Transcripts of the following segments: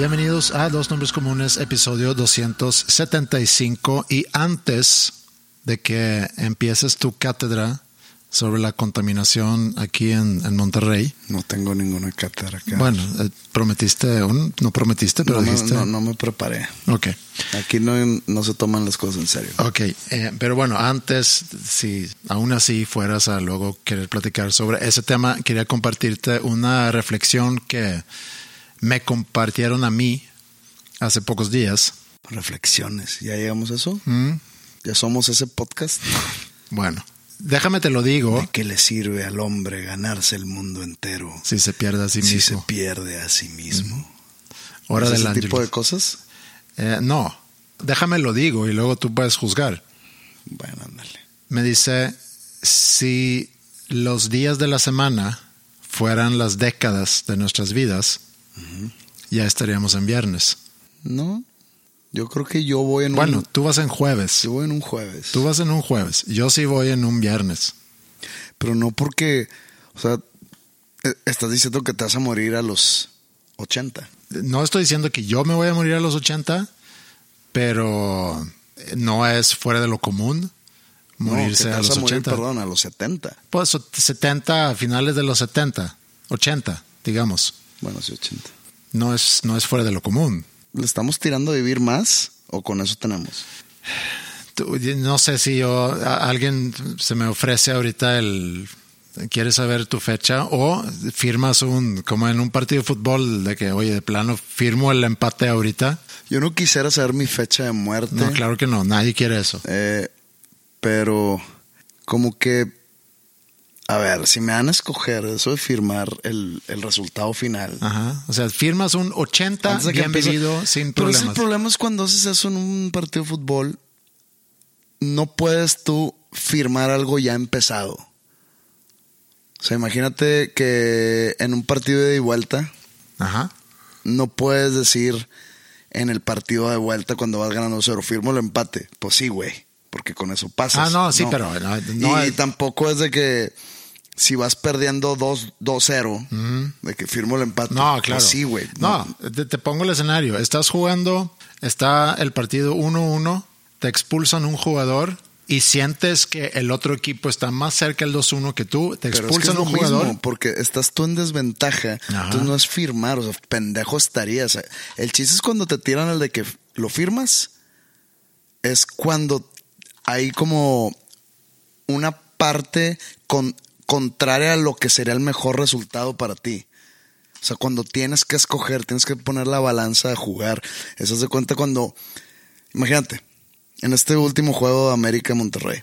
Bienvenidos a Dos Nombres Comunes, episodio 275. Y antes de que empieces tu cátedra sobre la contaminación aquí en, en Monterrey, No tengo ninguna cátedra acá. bueno, eh, prometiste, un, no prometiste, pero no, dijiste. no, no me preparé. Ok, Aquí no, no se toman las cosas en serio. ok. eh, pero bueno, antes, si aún así fueras a luego querer platicar sobre ese tema, quería compartirte una reflexión que me compartieron a mí hace pocos días. Reflexiones. ¿Ya llegamos a eso? Mm, ¿Ya somos ese podcast? Bueno, déjame te lo digo. ¿De qué le sirve al hombre ganarse el mundo entero Si se pierde a sí si mismo. se pierde a sí mismo? Hora ¿Es del ese tipo de cosas? Eh, no, déjame lo digo y luego tú puedes juzgar. Bueno, ándale. Me dice, si los días de la semana fueran las décadas de nuestras vidas, ya estaríamos en viernes. No, yo creo que yo voy en Bueno, un... tú vas en jueves. Yo voy en un jueves. Tú vas en un jueves. Yo sí voy en un viernes. Pero no porque... O sea, eh, estás diciendo que te vas a morir a los 80. No estoy diciendo que yo me voy a morir a los 80, pero no es fuera de lo común morirse no, que te a los a morir, 80. perdón, a los 70. Pues 70, a finales de los 70, 80, digamos. Bueno, sí, 80. No es, no es fuera de lo común. ¿Le estamos tirando a vivir más o con eso tenemos? No sé si yo, a- alguien se me ofrece ahorita el, ¿quieres saber tu fecha? O firmas un, como en un partido de fútbol, de que, oye, de plano, firmo el empate ahorita. Yo no quisiera saber mi fecha de muerte. No, claro que no, nadie quiere eso. eh, pero como que, a ver, si me van a escoger eso de firmar el, el resultado final. Ajá. O sea, firmas un 80 antes de que bien empiece- vivido sin Pero problemas. el problema es cuando haces eso en un partido de fútbol, no puedes tú firmar algo ya empezado. O sea, imagínate que en un partido de vuelta, Ajá. no puedes decir en el partido de vuelta cuando vas ganando cero, firmo el empate. Pues sí, güey, porque con eso pasas. Ah, no, sí, pero no- no y, es- tampoco es de que si vas perdiendo 2 2-0, de que firmo el empate. No, Pues claro. sí, güey. No, te, te pongo el escenario. Estás jugando, está el partido 1-1, te expulsan un jugador y sientes que el otro equipo está más cerca del 2-1 que tú, te Pero es que expulsan es un jugador. mismo, porque estás tú en desventaja, Ajá. entonces no es firmar, o sea, pendejo estarías. El chiste es cuando te tiran el de que lo firmas, es cuando hay como una parte con, contraria a lo que sería el mejor resultado para ti. O sea, cuando tienes que escoger, tienes que poner la balanza a jugar. Eso se cuenta cuando, imagínate, en este último juego de América Monterrey,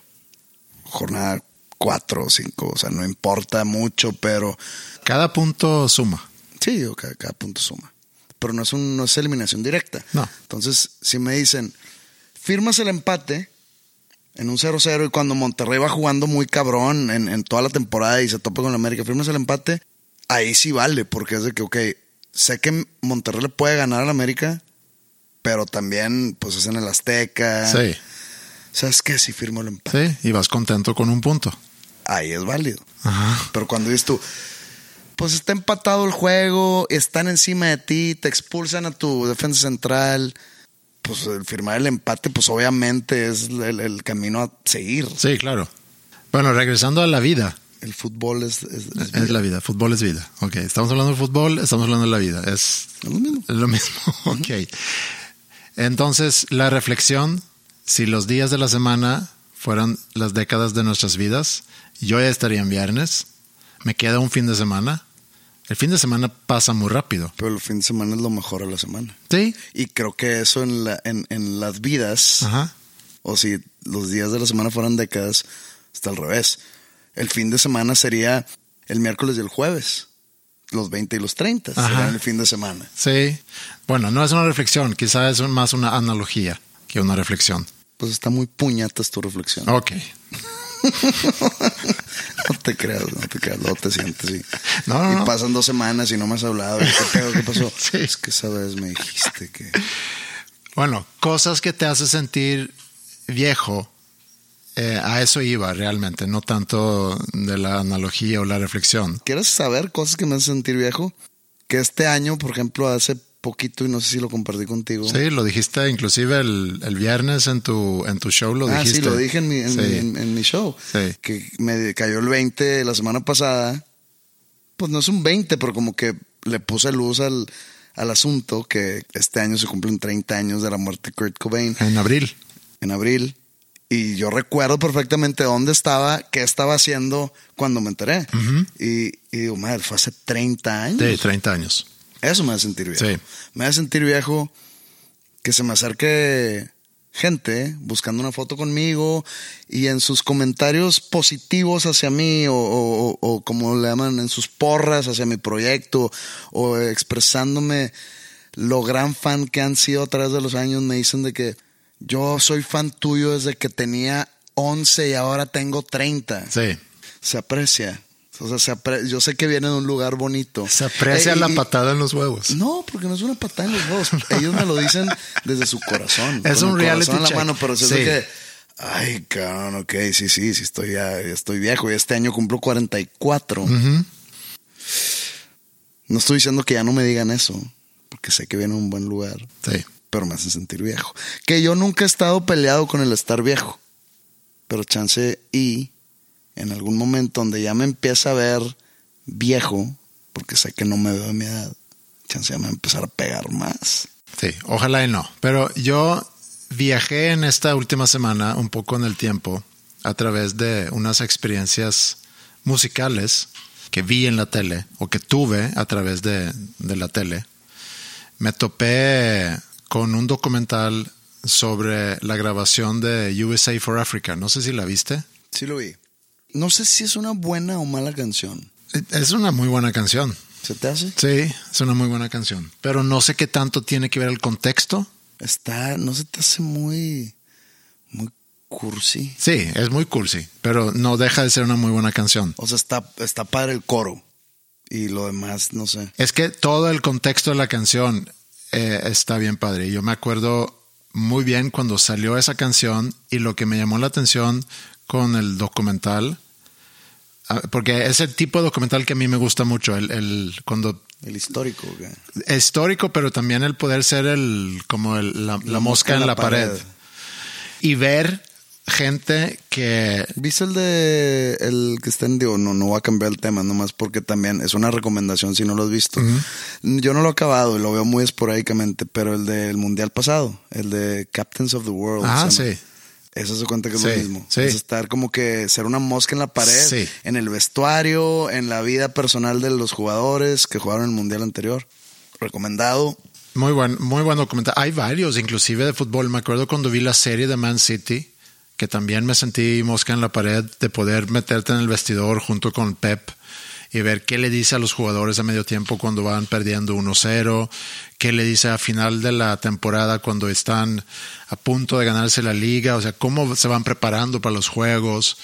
jornada cuatro o cinco, o sea, no importa mucho, pero Cada punto suma. sí, cada, cada punto suma. Pero no es, un, no es eliminación directa. No. Entonces, si me dicen, firmas el empate en un 0-0 y cuando Monterrey va jugando muy cabrón en, en toda la temporada y se topa con la América, firmas el empate, ahí sí vale, porque es de que, ok, sé que Monterrey le puede ganar a la América, pero también, pues es en el Azteca. Sí, ¿Sabes qué? Si firmo el empate, sí, y vas contento con un punto. ahí es válido. Ajá. Pero cuando dices tú, pues está empatado el juego, están encima de ti, te expulsan a tu defensa central, pues el firmar el empate, pues obviamente es el, el camino a seguir. Sí, claro. Bueno, regresando a la vida. El fútbol es, es- es Es la vida, fútbol es vida. Ok, estamos hablando de fútbol, estamos hablando de la vida. Es lo mismo. lo mismo. Ok. Entonces, la reflexión, si los días de la semana fueran las décadas de nuestras vidas, yo ya estaría en viernes, me queda un fin de semana. El fin de semana pasa muy rápido. Pero el fin de semana es lo mejor a la semana. Sí. Y creo que eso en, la, en, en las vidas, Ajá. o si los días de la semana fueran décadas, está al revés. El fin de semana sería el miércoles y el jueves. Los 20 y los 30 Ajá. el fin de semana. Sí. Bueno, no es una reflexión, quizás es más una analogía que una reflexión. Pues está muy puñatas tu reflexión. Ok. No te creas, no te creas, luego te sientes y, No, no, y no. pasan dos semanas y no me has hablado. ¿Qué pedo? ¿Qué pasó? Sí. Es que esa vez me dijiste que... Bueno, cosas que te hacen sentir viejo, eh, a eso iba realmente, no tanto de la analogía o la reflexión. ¿Quieres saber cosas que me hacen sentir viejo? Que este año, por ejemplo, hace poquito, y no sé si lo compartí contigo. Sí, lo dijiste inclusive el, el viernes en tu, en tu show, lo ah, dijiste. sí, lo dije en mi, en, Sí. mi- en- en mi show. Sí. Que me cayó el 20 la semana pasada. Pues no es un 20, pero como que le puse luz al, al asunto que este año se cumplen 30 años de la muerte de Kurt Cobain. En abril. en abril. Y yo recuerdo perfectamente dónde estaba, qué estaba haciendo cuando me enteré. y, y digo, madre, fue hace 30 años. Sí, 30 años. Eso me hace sentir viejo. Sí. Me hace sentir viejo que se me acerque gente buscando una foto conmigo y en sus comentarios positivos hacia mí o, o- o- o como le llaman en sus porras hacia mi proyecto o expresándome lo gran fan que han sido a través de los años me dicen de que yo soy fan tuyo desde que tenía 11 y ahora tengo 30 Sí. se aprecia o sea, se apre- yo sé que viene de un lugar bonito. Se aprecia Eh, y- la patada en los huevos. no, porque no es una patada en los huevos. Ellos me lo dicen desde su corazón. Es con un el reality corazón en la mano, pero Sí. de que, ay, cabrón, ok, sí, sí, sí, estoy ya, ya estoy viejo y este año cumplo 44. Ujú. No estoy diciendo que ya no me digan eso, porque sé que viene a un buen lugar, Sí. pero me hacen sentir viejo. Que yo nunca he estado peleado con el estar viejo, pero chance y en algún momento donde ya me empieza a ver viejo, porque sé que no me veo de mi edad, chance ya me va a empezar a pegar más. Sí, ojalá y no. Pero yo viajé en esta última semana un poco en el tiempo a través de unas experiencias musicales que vi en la tele o que tuve a través de, de la tele. Me topé con un documental sobre la grabación de USA for Africa. No sé si la viste. Sí lo vi. No sé si es una buena o mala canción. Es una muy buena canción. ¿Se te hace? Sí, es una muy buena canción. Pero no sé qué tanto tiene que ver el contexto. Está, no se te hace muy, muy cursi. Sí, es muy cursi, pero no deja de ser una muy buena canción. O sea, está, está padre el coro. Y lo demás, no sé. Es que todo el contexto de la canción eh, está bien padre. Yo me acuerdo muy bien cuando salió esa canción y lo que me llamó la atención con el documental, ah, porque es el tipo de documental que a mí me gusta mucho, el, el cuando El histórico. histórico, pero también el poder ser el como el- la, la mosca en la pared. y ver gente que ¿Viste el de el que está en digo, no, no voy a cambiar el tema, nomás porque también es una recomendación si no lo has visto. Yo no lo he acabado y lo veo muy esporádicamente, pero el del mundial pasado, el de Captains of the World. Ah, sí. Eso se cuenta que es Sí, lo mismo. sí. Es estar como que ser una mosca en la pared, Sí. en el vestuario, en la vida personal de los jugadores que jugaron el mundial anterior. Recomendado. Muy buen, muy buen documental. Hay varios, inclusive de fútbol. Me acuerdo cuando vi la serie de Man City, que también me sentí mosca en la pared de poder meterte en el vestidor junto con Pep y ver qué le dice a los jugadores a medio tiempo cuando van perdiendo 1-0, qué le dice a final de la temporada cuando están a punto de ganarse la liga, o sea, cómo se van preparando para los juegos.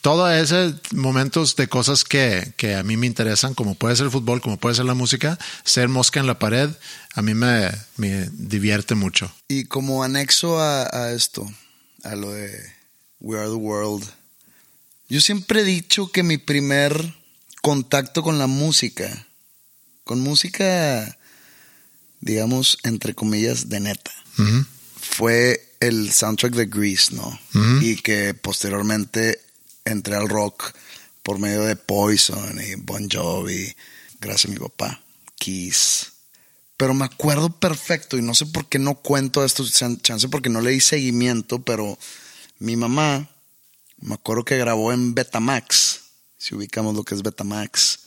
Todo ese momentos de cosas que, que a mí me interesan, como puede ser el fútbol, como puede ser la música, ser mosca en la pared, a mí me, me divierte mucho. Y como anexo a, a esto, a lo de We Are the World, yo siempre he dicho que mi primer contacto con la música, con música, digamos, entre comillas, de neta, fue el soundtrack de Grease, ¿no? Y que posteriormente entré al rock por medio de Poison y Bon Jovi, gracias a mi papá, Kiss. Pero me acuerdo perfecto y no sé por qué no cuento esto, chan- chance porque no le di seguimiento, pero mi mamá, me acuerdo que grabó en Betamax, si ubicamos lo que es Betamax.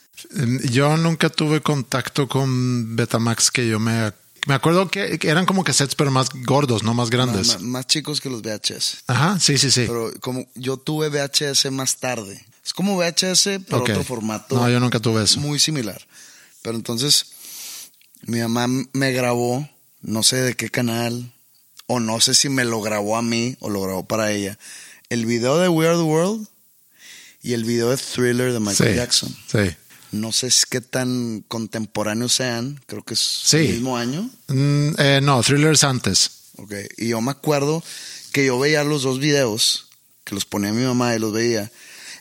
Yo nunca tuve contacto con Betamax que yo me... Me acuerdo que, eran como cassettes, pero más gordos, no más grandes. Más, más chicos que los VHS. Ajá, sí, sí, sí. Pero como yo tuve VHS más tarde. Es como VHS, pero otro formato. No, yo nunca tuve eso. Muy similar. Pero entonces, mi mamá me grabó, no sé de qué canal, o no sé si me lo grabó a mí o lo grabó para ella, el video de We Are the World y el video de Thriller de Michael sí, Jackson. Sí. No sé si qué tan contemporáneos sean, creo que es Sí. el mismo año. Mm, eh, no, thrillers antes. Ok, y yo me acuerdo que yo veía los dos videos, que los ponía mi mamá y los veía.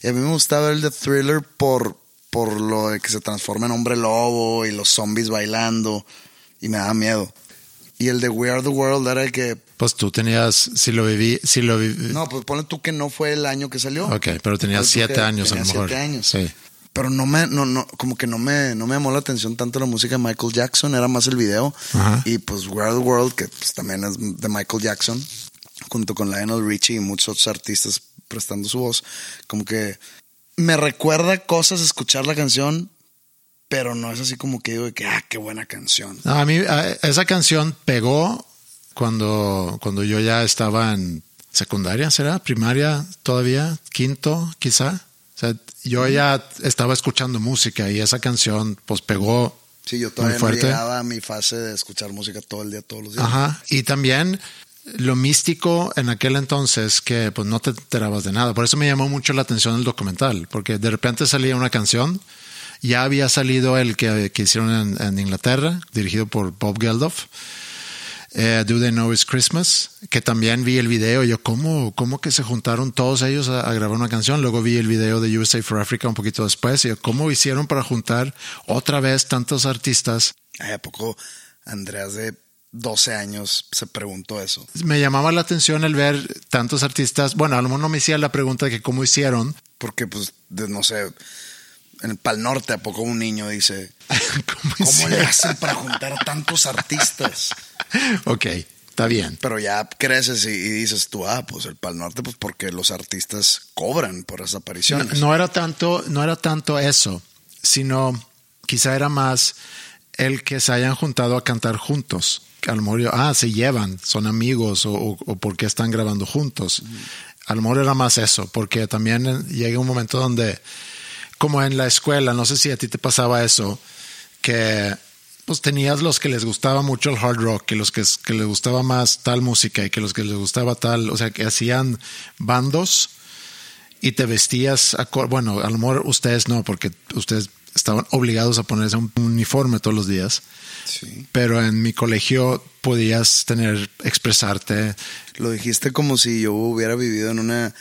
Y a mí me gustaba el de Thriller por, por lo de que se transforma en hombre lobo y los zombies bailando, y me daba miedo. Y el de We Are the World era el que, Pues tú tenías, si lo viví, si lo viví. no, pues ponle tú que no fue el año que salió. Ok, pero tenías siete años a lo tenía mejor. siete años. Sí. Pero no me, no, no, como que no me, no me llamó la atención tanto la música de Michael Jackson, era más el video. Ajá. Y pues the World, que pues, también es de Michael Jackson, junto con Lionel Richie y muchos otros artistas prestando su voz, como que me recuerda cosas escuchar la canción, pero no es así como que digo de que, ah, qué buena canción. No, a mí a- esa canción pegó cuando, cuando yo ya estaba en secundaria, ¿será? Primaria todavía, quinto quizá. O sea, yo ya estaba escuchando música y esa canción pues pegó Sí, yo muy todavía no fuerte. llegaba a mi fase de escuchar música todo el día, todos los días. Ajá. Y también lo místico en aquel entonces que pues no te enterabas de nada. Por eso me llamó mucho la atención el documental, porque de repente salía una canción, ya había salido el que, que hicieron en, en Inglaterra, dirigido por Bob Geldof. Eh, Do They Know It's Christmas, que también vi el video, yo cómo, cómo que se juntaron todos ellos a, a grabar una canción, luego vi el video de USA for Africa un poquito después, y yo, cómo hicieron para juntar otra vez tantos artistas Ay, ¿A poco Andreas de 12 años se preguntó eso? me llamaba la atención el ver tantos artistas. Bueno, a lo mejor no me hacía la pregunta de que cómo hicieron. Porque, pues, de- no sé, en el Pal Norte, ¿a poco un niño dice, ¿Cómo, le hacen para juntar a tantos artistas? Ok, está bien. Pero ya creces y, y dices tú, ah, pues el Pal Norte, pues porque los artistas cobran por esas No, apariciones. no era tanto, no era tanto eso, sino quizá era más el que se hayan juntado a cantar juntos. A lo mejor, ah, se llevan, son amigos o, o, o porque están grabando juntos. A lo mejor era más eso, porque también llega un momento donde, como en la escuela, no sé si a ti te pasaba eso, que pues tenías los que les gustaba mucho el hard rock, que los que, que les gustaba más tal música y que los que les gustaba tal, o sea, que hacían bandos y te vestías, acor- bueno, a lo mejor ustedes no, porque ustedes estaban obligados a ponerse un uniforme todos los días, Sí. pero en mi colegio podías tener, expresarte. Lo dijiste como si yo hubiera vivido en una,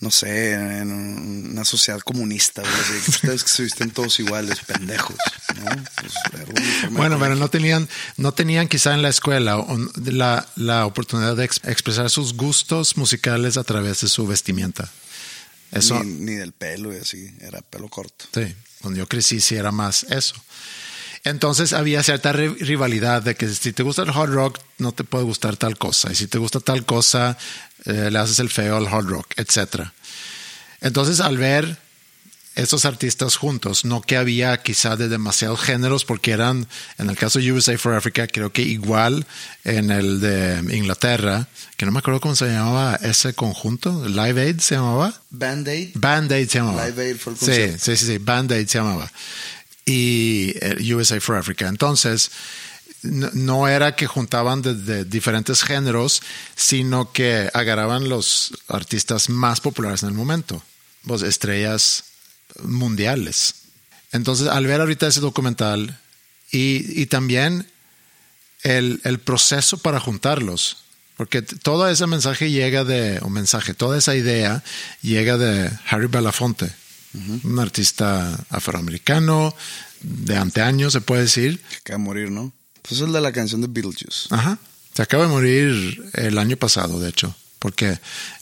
no sé, en un- una sociedad comunista. güey, Ustedes que se visten todos iguales, pendejos. ¿no? Pues, Bueno, pero no tenían, no tenían quizá en la escuela la, la oportunidad de ex- expresar sus gustos musicales a través de su vestimenta. Eso, Ni, ni del pelo y así, era pelo corto. Sí, cuando yo crecí sí era más eso. Entonces había cierta ri- rivalidad de que si te gusta el hard rock no te puede gustar tal cosa y si te gusta tal cosa eh, le haces el feo al hard rock, etcétera. Entonces al ver esos artistas juntos, no que había quizá de demasiados géneros, porque eran, en el caso de USA for Africa, creo que igual en el de Inglaterra, que no me acuerdo cómo se llamaba ese conjunto, Live Aid se llamaba. Band Aid. Band Aid se llamaba. Live Aid el sí, sí, sí, sí, Band Aid se llamaba. Y eh, USA for Africa. Entonces, no, era que juntaban de, de diferentes géneros, sino que agarraban los artistas más populares en el momento, pues estrellas mundiales. Entonces, al ver ahorita ese documental y, y también el, el proceso para juntarlos, porque todo ese mensaje llega de, un mensaje, toda esa idea llega de Harry Belafonte, un artista afroamericano de anteaños, se puede decir. Que acaba de morir, ¿no? Pues es de la canción de Beetlejuice. Ajá. Se acaba de morir el año pasado, de hecho, porque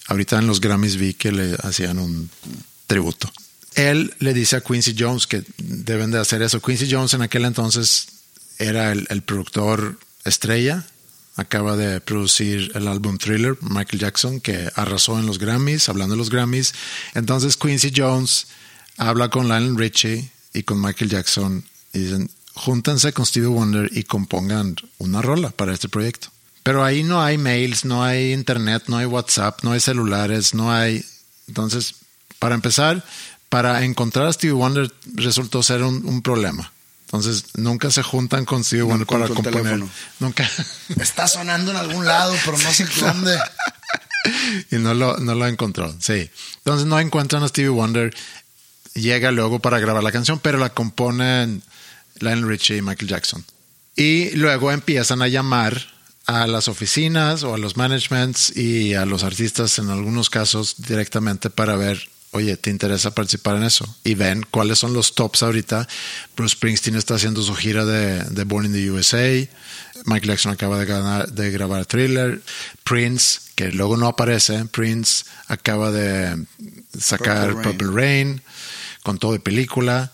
ahorita en los Grammys vi que le hacían un tributo. Él le dice a Quincy Jones que deben de hacer eso. Quincy Jones en aquel entonces era el, el productor estrella. Acaba de producir el álbum Thriller, Michael Jackson, que arrasó en los Grammys, hablando de los Grammys. Entonces Quincy Jones habla con Lionel Richie y con Michael Jackson y dicen, júntense con Stevie Wonder y compongan una rola para este proyecto. Pero ahí no hay mails, no hay internet, no hay WhatsApp, no hay celulares, no hay... Entonces, para empezar, para encontrar a Stevie Wonder resultó ser un, un problema. Entonces, nunca se juntan con Stevie Wonder para componer. teléfono. Nunca. Está sonando en algún lado, pero no sé dónde. y no lo, no lo encontró. Sí. Entonces no encuentran a Stevie Wonder. Llega luego para grabar la canción, pero la componen Lionel Richie y Michael Jackson. Y luego empiezan a llamar a las oficinas o a los managements y a los artistas en algunos casos directamente para ver, oye, ¿te interesa participar en eso? Y ven cuáles son los tops ahorita. Bruce Springsteen está haciendo su gira de, de Born in the USA. Michael Jackson acaba de, ganar, de grabar Thriller. Prince, que luego no aparece, Prince acaba de sacar Purple Rain. Purple Rain con todo de película.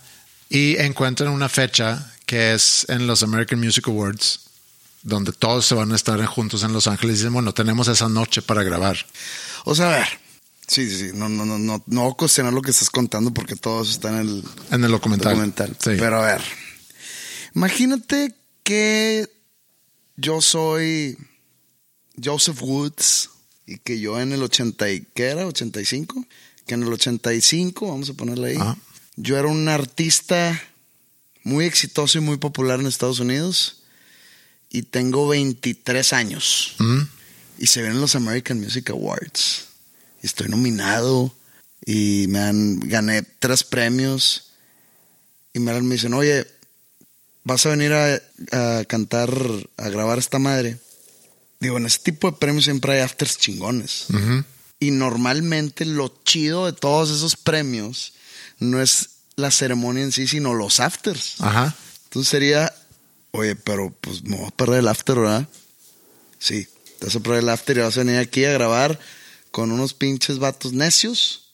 Y encuentran una fecha que es en los American Music Awards, donde todos se van a estar juntos en Los Ángeles y dicen, bueno, tenemos esa noche para grabar. O sea, a ver. Sí, sí, sí. No, no, no, no, no cuestionar lo que estás contando porque todo eso está en el En el documental. documental. Sí. Pero a ver. Imagínate que yo soy Joseph Woods y que yo en el 80 y ¿qué era? 85, que en el 85, vamos a ponerle ahí. Ajá. Yo era un artista muy exitoso y muy popular en Estados Unidos y tengo 23 años Mm, y se ven los American Music Awards. Y estoy nominado y me han gané tres premios y me, me dicen, oye, vas a venir a, a cantar, a grabar esta madre. Digo, en ese tipo de premios siempre hay afters chingones. Y normalmente lo chido de todos esos premios no es la ceremonia en sí, sino los afters. Ajá. Entonces sería, oye, pero pues me voy a perder el after, ¿verdad? Sí, te vas a perder el after y vas a venir aquí a grabar con unos pinches vatos necios.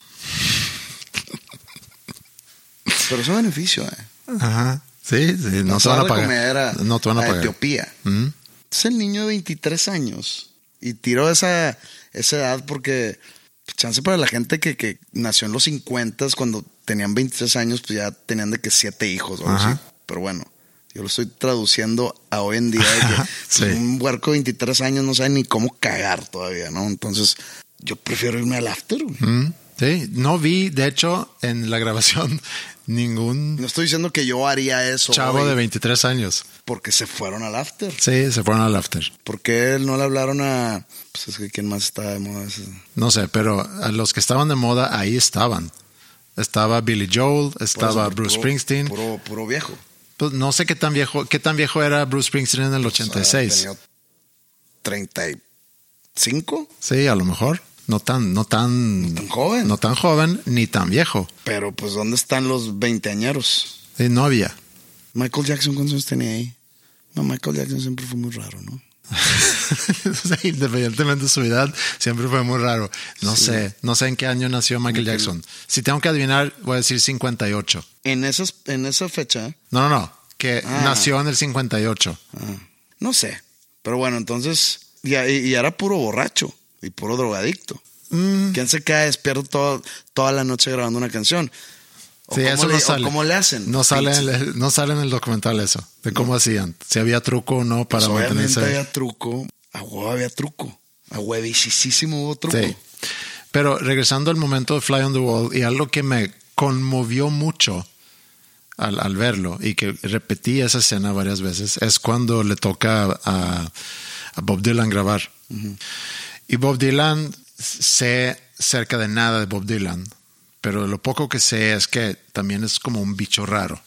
Pero es un beneficio, ¿eh? Ajá. Sí, sí, no Vas te van a pagar. a- no te van a, a pagar. Etiopía. Mm, Es el niño de 23 años y tiró esa, esa edad porque chance para la gente que, que nació en los 50 cuando tenían 23 años, pues ya tenían de que siete hijos o algo así. Pero bueno, yo lo estoy traduciendo a hoy en día de que Sí. un huerco de 23 años no sabe ni cómo cagar todavía, ¿no? Entonces, yo prefiero irme al after. mm. Sí, no vi, de hecho, en la grabación ningún No estoy diciendo que yo haría eso chavo hoy de 23 años. porque se fueron al after. Sí, se fueron al after. ¿Por qué no le hablaron a... Pues es que quién más está de moda. No sé, pero a los que estaban de moda ahí estaban. Estaba Billy Joel, estaba eso, Bruce puro- Springsteen. Puro, puro viejo. Pues no sé qué tan viejo, qué tan viejo era Bruce Springsteen en el 86. O sea, tenía 35, Sí, a lo mejor. No tan, no tan, tan joven. no tan joven ni tan viejo. pero pues ¿dónde están los veinteañeros? Sí, no había. Michael Jackson, ¿cuántos años tenía ahí? No, Michael Jackson siempre fue muy raro, ¿no? Independientemente de su edad, siempre fue muy raro. No sé, no sé en qué año nació Michael Jackson. Si tengo que adivinar, voy a decir 58. En, esas, en esa fecha, No, no, no, que Ah. nació en el 58. ah, no sé. Pero bueno, entonces, y, y- era puro borracho y puro drogadicto. Mm, ¿Quién se queda despierto todo- toda la noche grabando una canción? ¿O Sí, eso le- no o sale. cómo le hacen? No sale, en no sale en el documental eso, de cómo hacían. Si había truco o no para Pues obviamente mantenerse. había truco. A huevo había truco. A huevísimo hubo truco. Sí. Pero regresando al momento de Fly on the Wall, y algo que me conmovió mucho al, al verlo, y que repetí esa escena varias veces, es cuando le toca a, a Bob Dylan grabar. Y Bob Dylan, sé cerca de nada de Bob Dylan, pero lo poco que sé es que también es como un bicho raro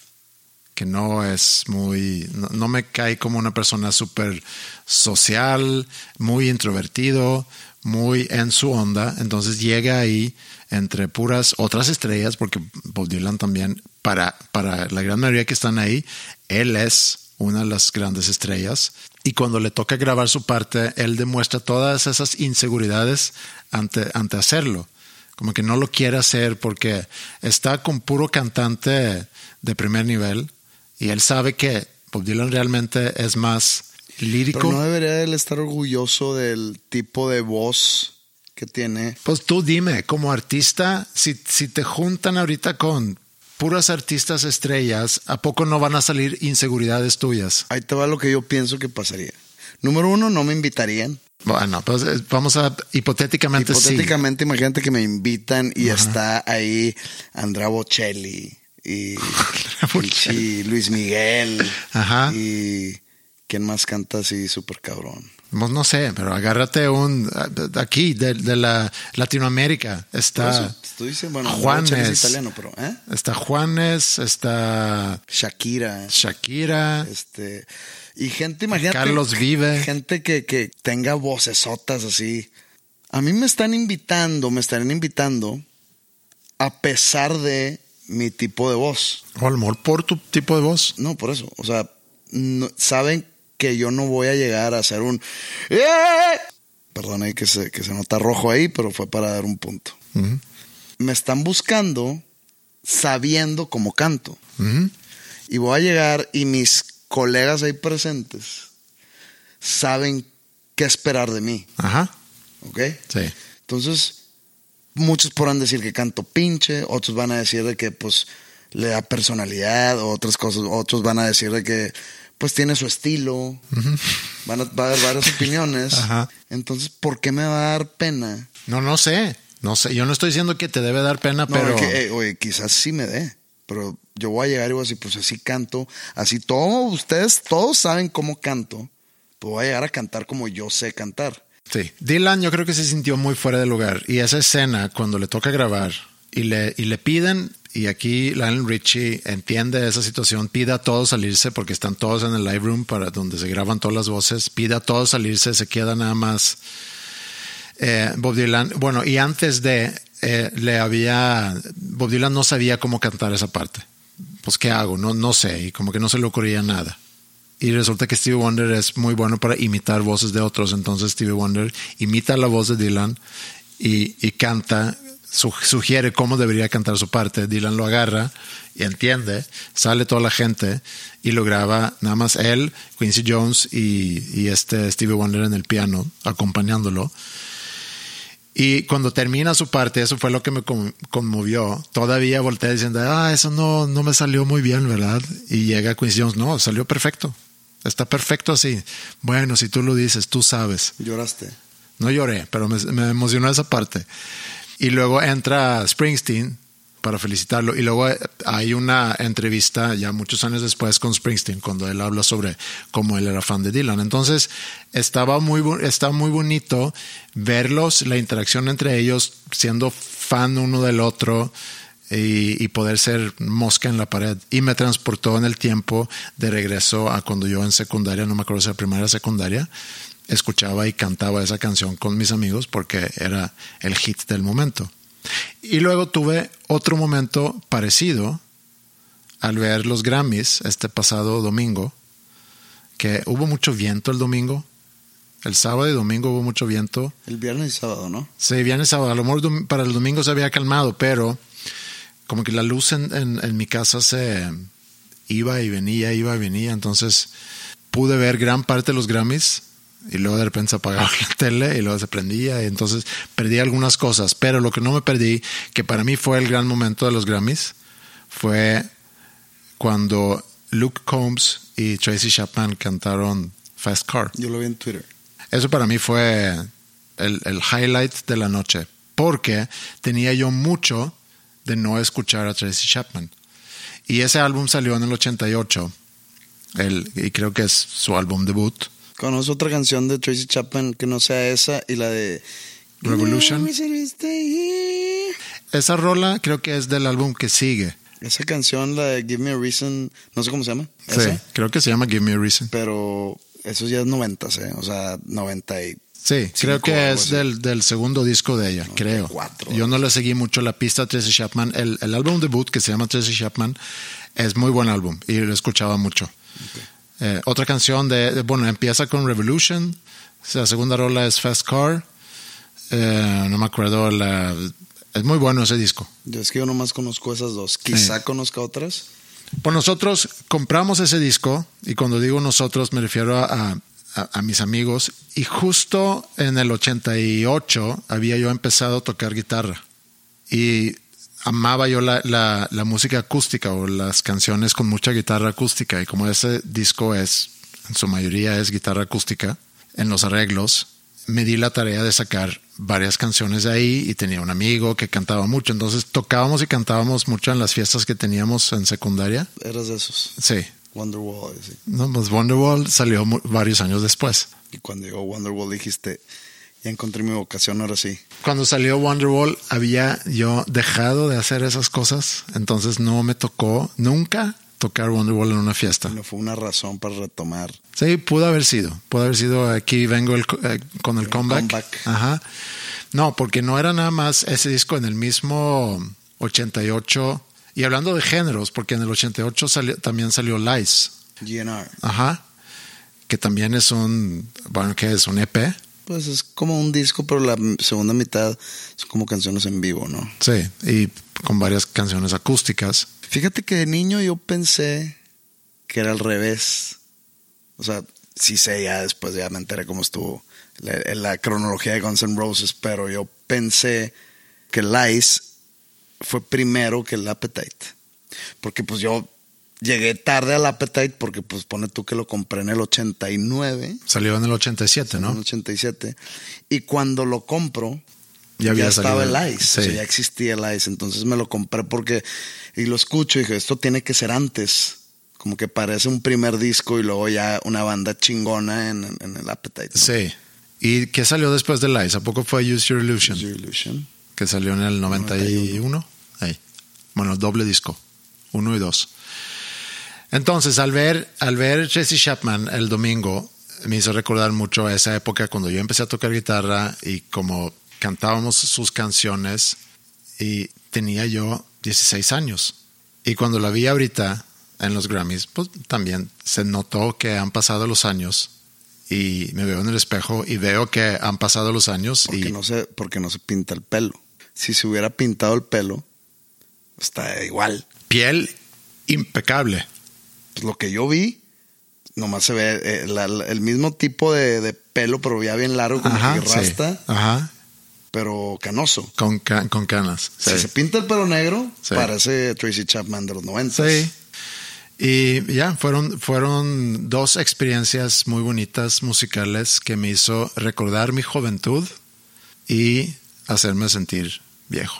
que no es muy, no, me cae como una persona súper social, muy introvertido, muy en su onda. Entonces llega ahí entre puras otras estrellas, porque Bob Dylan también, para, para la gran mayoría que están ahí, él es una de las grandes estrellas. Y cuando le toca grabar su parte, él demuestra todas esas inseguridades ante, ante hacerlo como que no lo quiere hacer porque está con puro cantante de primer nivel y él sabe que Bob Dylan realmente es más lírico. Pero no debería él estar orgulloso del tipo de voz que tiene. Pues tú dime, como artista, si, si te juntan ahorita con puras artistas estrellas, ¿a poco no van a salir inseguridades tuyas? Ahí te va lo que yo pienso que pasaría. Número uno, no me invitarían. Bueno, pues eh, vamos a hipotéticamente, sí. Hipotéticamente, imagínate que me invitan y está ahí Andrea Bocelli y, y Luis Miguel Ajá. y quién más canta así súper cabrón. Pues no sé, pero agárrate un aquí de, de la Latinoamérica está diciendo, bueno, Juanes, es italiano, pero ¿eh? está Juanes, está Shakira, Shakira, este y gente, imagínate, Carlos Vive. gente que, que tenga vocesotas así. A mí me están invitando, me estarán invitando a pesar de mi tipo de voz. o a lo mejor por tu tipo de voz. No, por eso. O sea, no- saben que yo no voy a llegar a hacer un... ¡Eh! Perdón ahí que se, que se nota rojo ahí, pero fue para dar un punto. Me están buscando sabiendo cómo canto. Y voy a llegar y mis colegas ahí presentes saben qué esperar de mí. Ajá, ¿Ok? sí. Entonces, muchos podrán decir que canto pinche, otros van a decir de que pues le da personalidad, otras cosas, otros van a decir de que pues tiene su estilo. van a, va a haber varias opiniones. Ajá. Entonces, ¿por qué me va a dar pena? No, no sé, no sé. Yo no estoy diciendo que te debe dar pena, No, pero que, eh, oye, quizás sí me dé, pero yo voy a llegar y voy a decir, pues así canto, así todos ustedes, todos saben cómo canto, pues voy a llegar a cantar como yo sé cantar. sí. Dylan yo creo que se sintió muy fuera de lugar. Y esa escena, cuando le toca grabar y le, y le piden, y aquí Lionel Richie entiende esa situación, pide a todos salirse porque están todos en el live room para donde se graban todas las voces, pide a todos salirse, se queda nada más eh, Bob Dylan. Bueno, y antes de, eh, le había, Bob Dylan no sabía cómo cantar esa parte. Pues, ¿qué hago? No, no sé, y como que no se le ocurría nada. Y resulta que Stevie Wonder es muy bueno para imitar voces de otros. Entonces Stevie Wonder imita la voz de Dylan y, y canta, su- sugiere cómo debería cantar su parte. Dylan lo agarra y entiende, sale toda la gente y lo graba nada más él, Quincy Jones y, y este Stevie Wonder en el piano acompañándolo. Y cuando termina su parte, eso fue lo que me con- conmovió. Todavía volteé diciendo, ah, eso no, no me salió muy bien, ¿verdad? Y llega Quincy Jones, no, salió perfecto. Está perfecto así. Bueno, si tú lo dices, tú sabes. Lloraste. No lloré, pero me, me emocionó esa parte. Y luego entra Springsteen para felicitarlo. Y luego eh, hay una entrevista ya muchos años después con Springsteen, cuando él habla sobre cómo él era fan de Dylan. Entonces, estaba muy, estaba muy bonito verlos, la interacción entre ellos, siendo fan uno del otro. Y, y poder ser mosca en la pared. Y me transportó en el tiempo de regreso a cuando yo en secundaria, no me acuerdo si era primaria o secundaria, escuchaba y cantaba esa canción con mis amigos porque era el hit del momento. Y luego tuve otro momento parecido al ver los Grammys este pasado domingo, que hubo mucho viento el domingo. El sábado y domingo hubo mucho viento. El viernes y sábado, ¿no? Sí, viernes sábado. A lo mejor para el domingo se había calmado, pero como que la luz en, en- en mi casa se iba y venía, iba y venía. Entonces pude ver gran parte de los Grammys y luego de repente se apagaba la tele y luego se prendía. Y entonces perdí algunas cosas. Pero lo que no me perdí, que para mí fue el gran momento de los Grammys, fue cuando Luke Combs y Tracy Chapman cantaron Fast Car. Yo lo vi en Twitter. Eso para mí fue el, el highlight de la noche, porque tenía yo mucho de no escuchar a Tracy Chapman. Y ese álbum salió en el 88, el, y creo que es su álbum debut. ¿Conoces otra canción de Tracy Chapman que no sea esa y la de Revolution. Esa rola creo que es del álbum que sigue. Esa canción, la de Give Me a Reason, no sé cómo se llama. Sí, esa, creo que se llama Give Me a Reason. Pero eso ya es 90, ¿eh? O sea, 90 y... Sí, creo que es del, del segundo disco de ella, creo. cuatro. Yo no le seguí mucho la pista a Tracy Chapman. El, el álbum debut que se llama Tracy Chapman es muy buen álbum y lo escuchaba mucho. Eh, otra canción de, bueno, empieza con Revolution. La segunda rola es Fast Car. Eh, no me acuerdo. La, es muy bueno ese disco. Yo es que yo nomás conozco esas dos. Quizá conozca otras. Pues nosotros compramos ese disco y cuando digo nosotros me refiero a, a- a mis amigos y justo en el 88 había yo empezado a tocar guitarra y amaba yo la, la- la música acústica o las canciones con mucha guitarra acústica y como ese disco es, en su mayoría es guitarra acústica, en los arreglos, me di la tarea de sacar varias canciones de ahí y tenía un amigo que cantaba mucho, entonces tocábamos y cantábamos mucho en las fiestas que teníamos en secundaria. Eras de esos. Sí, Wonderwall. sí. no, pues Wonderwall salió varios años después. Y cuando llegó Wonderwall dijiste, ya encontré mi vocación, ahora sí. Cuando salió Wonderwall había yo dejado de hacer esas cosas, entonces no me tocó nunca tocar Wonderwall en una fiesta. No fue una razón para retomar. Sí, pudo haber sido, pudo haber sido aquí vengo el eh, con el comeback. comeback. Ajá. No, porque no era nada más ese disco en el mismo 88 y hablando de géneros, porque en el 88 salió- también salió Lies. GNR. Ajá. Que también es un, bueno, que es un EP. Pues es como un disco, pero la segunda mitad son como canciones en vivo, ¿no? Sí, y con varias canciones acústicas. Fíjate que de niño yo pensé que era al revés. O sea, sí sé ya después, ya me enteré cómo estuvo la, la cronología de Guns N' Roses, pero yo pensé que Lies fue primero que el Appetite. Porque pues yo llegué tarde al Appetite porque pues pone tú que lo compré en el 89, Salió en el 87, en el ¿no? 87. Y cuando lo compro, Ya ya, estaba el Ice, o sea, ya existía el Ice, entonces me lo compré porque y lo escucho y dije, esto tiene que ser antes, como que parece un primer disco y luego ya una banda chingona en, en el Appetite. ¿no? Sí. ¿Y qué salió después de Lies? ¿A poco fue Use Your Illusion? Use Your Illusion. Que salió en el 91. Ahí. Bueno, doble disco. Uno y dos. Entonces, al ver, al ver Tracy Chapman el domingo, me hizo recordar mucho a esa época cuando yo empecé a tocar guitarra y como cantábamos sus canciones y tenía yo 16 años. Y cuando la vi ahorita en los Grammys, pues también se notó que han pasado los años y me veo en el espejo y veo que han pasado los años Porque y no se, porque no se pinta el pelo. Si se hubiera pintado el pelo, está igual. piel impecable. Pues lo que yo vi, nomás se ve eh, la- la- el mismo tipo de, de pelo, pero ya bien largo, como Ajá, que sí. rasta, Ajá, pero canoso. con, con canas. Sí. Si se pinta el pelo negro, Sí. parece Tracy Chapman de los 90. Sí. Y ya, fueron, fueron dos experiencias muy bonitas musicales que me hizo recordar mi juventud y hacerme sentir viejo.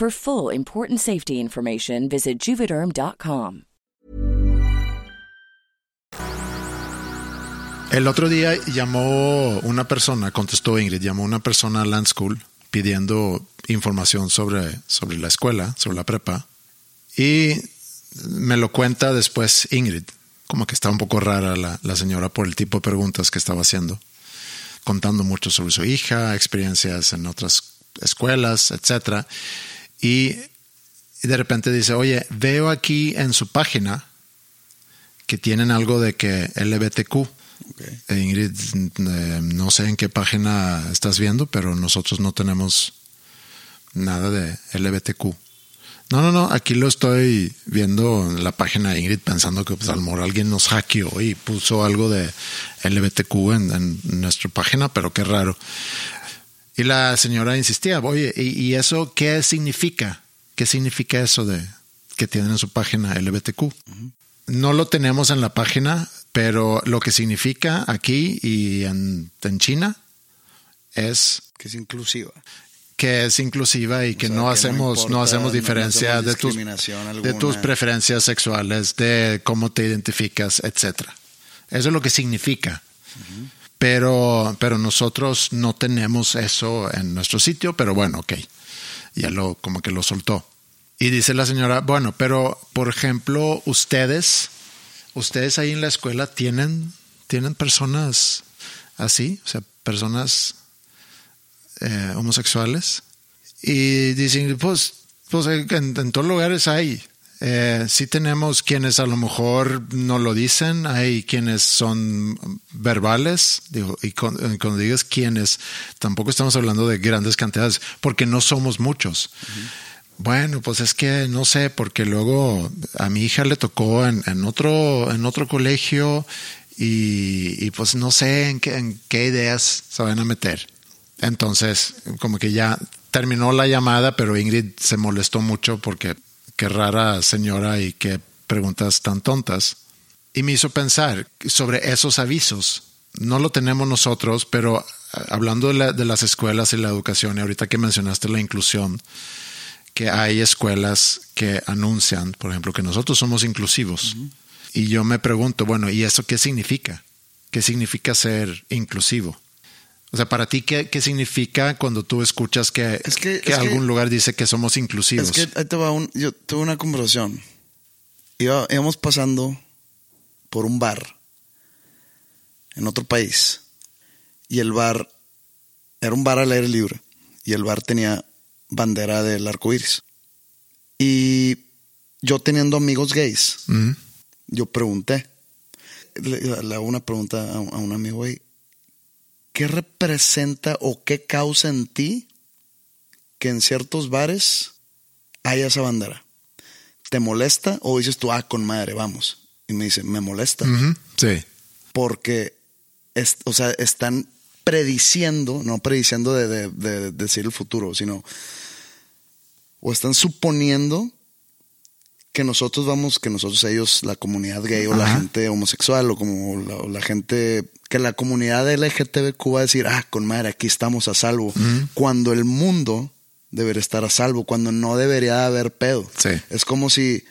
For full important safety information, visit juvederm.com. El otro día llamó una persona, contestó Ingrid, llamó una persona a Land School pidiendo información sobre, sobre la escuela, sobre la prepa. Y me lo cuenta después Ingrid, como que está un poco rara la, la señora por el tipo de preguntas que estaba haciendo, contando mucho sobre su hija, experiencias en otras escuelas, etcétera. Y, de repente dice, oye, veo aquí en su página que tienen algo de que LBTQ. Okay. Eh, Ingrid, eh, no sé en qué página estás viendo, pero nosotros no tenemos nada de LBTQ. No, no, no, aquí lo estoy viendo en la página de Ingrid pensando que pues, a lo mejor alguien nos hackeó y puso algo de LBTQ en, en nuestra página, pero qué raro. Y la señora insistía, oye, ¿y, ¿y, eso qué significa? ¿Qué significa eso de que tienen en su página LBTQ? Uh -huh. No lo tenemos en la página, pero lo que significa aquí y en, en China es que es inclusiva que es inclusiva y que, o sea, no que hacemos no, hacemos diferencia no de tus de tus preferencias sexuales, de cómo te identificas, etcétera. Eso es lo que significa. Uh -huh. Pero pero nosotros no tenemos eso en nuestro sitio, pero bueno, ok. Ya lo como que lo soltó. Y dice la señora, bueno, pero por ejemplo, ustedes ustedes ahí en la escuela tienen tienen personas así, o sea, personas eh, homosexuales y dicen pues, pues en, en todos lugares hay eh, sí tenemos quienes a lo mejor no lo dicen, hay quienes son verbales, digo, y con, cuando digas quienes, tampoco estamos hablando de grandes cantidades, porque no somos muchos. Uh -huh. Bueno, pues es que no sé, porque luego a mi hija le tocó en, en otro, en otro colegio y, y, pues no sé en qué, en qué ideas se van a meter. Entonces, como que ya terminó la llamada, pero Ingrid se molestó mucho porque qué rara señora y qué preguntas tan tontas. Y me hizo pensar sobre esos avisos. No lo tenemos nosotros, pero hablando de, la, de las escuelas y la educación, y ahorita que mencionaste la inclusión, que hay escuelas que anuncian, por ejemplo, que nosotros somos inclusivos. Uh -huh. Y yo me pregunto, bueno, ¿y eso qué significa? ¿Qué significa ser inclusivo? O sea, para ti, ¿qué, qué significa cuando tú escuchas que, es que, que es algún que, lugar dice que somos inclusivos? Es que ahí te va un, yo tuve una conversación. Iba, íbamos pasando por un bar en otro país y el bar era un bar al aire libre y el bar tenía bandera del arco iris. Y yo teniendo amigos gays, Mm -hmm. yo pregunté, le, le, hago una pregunta a, a un amigo ahí ¿qué representa o qué causa en ti que en ciertos bares haya esa bandera? ¿Te molesta o dices tú, ah, con madre, vamos? Y me dice, me molesta. Uh -huh. Sí. Porque, es, o sea, están prediciendo, no prediciendo de, de, de, de, decir el futuro, sino, o están suponiendo que nosotros vamos, que nosotros ellos, la comunidad gay o Ajá. la gente homosexual o como la, o la gente que la comunidad LGTBQ va a decir, ah, con madre, aquí estamos a salvo. Cuando el mundo debería estar a salvo, cuando no debería haber pedo. Sí. Es como si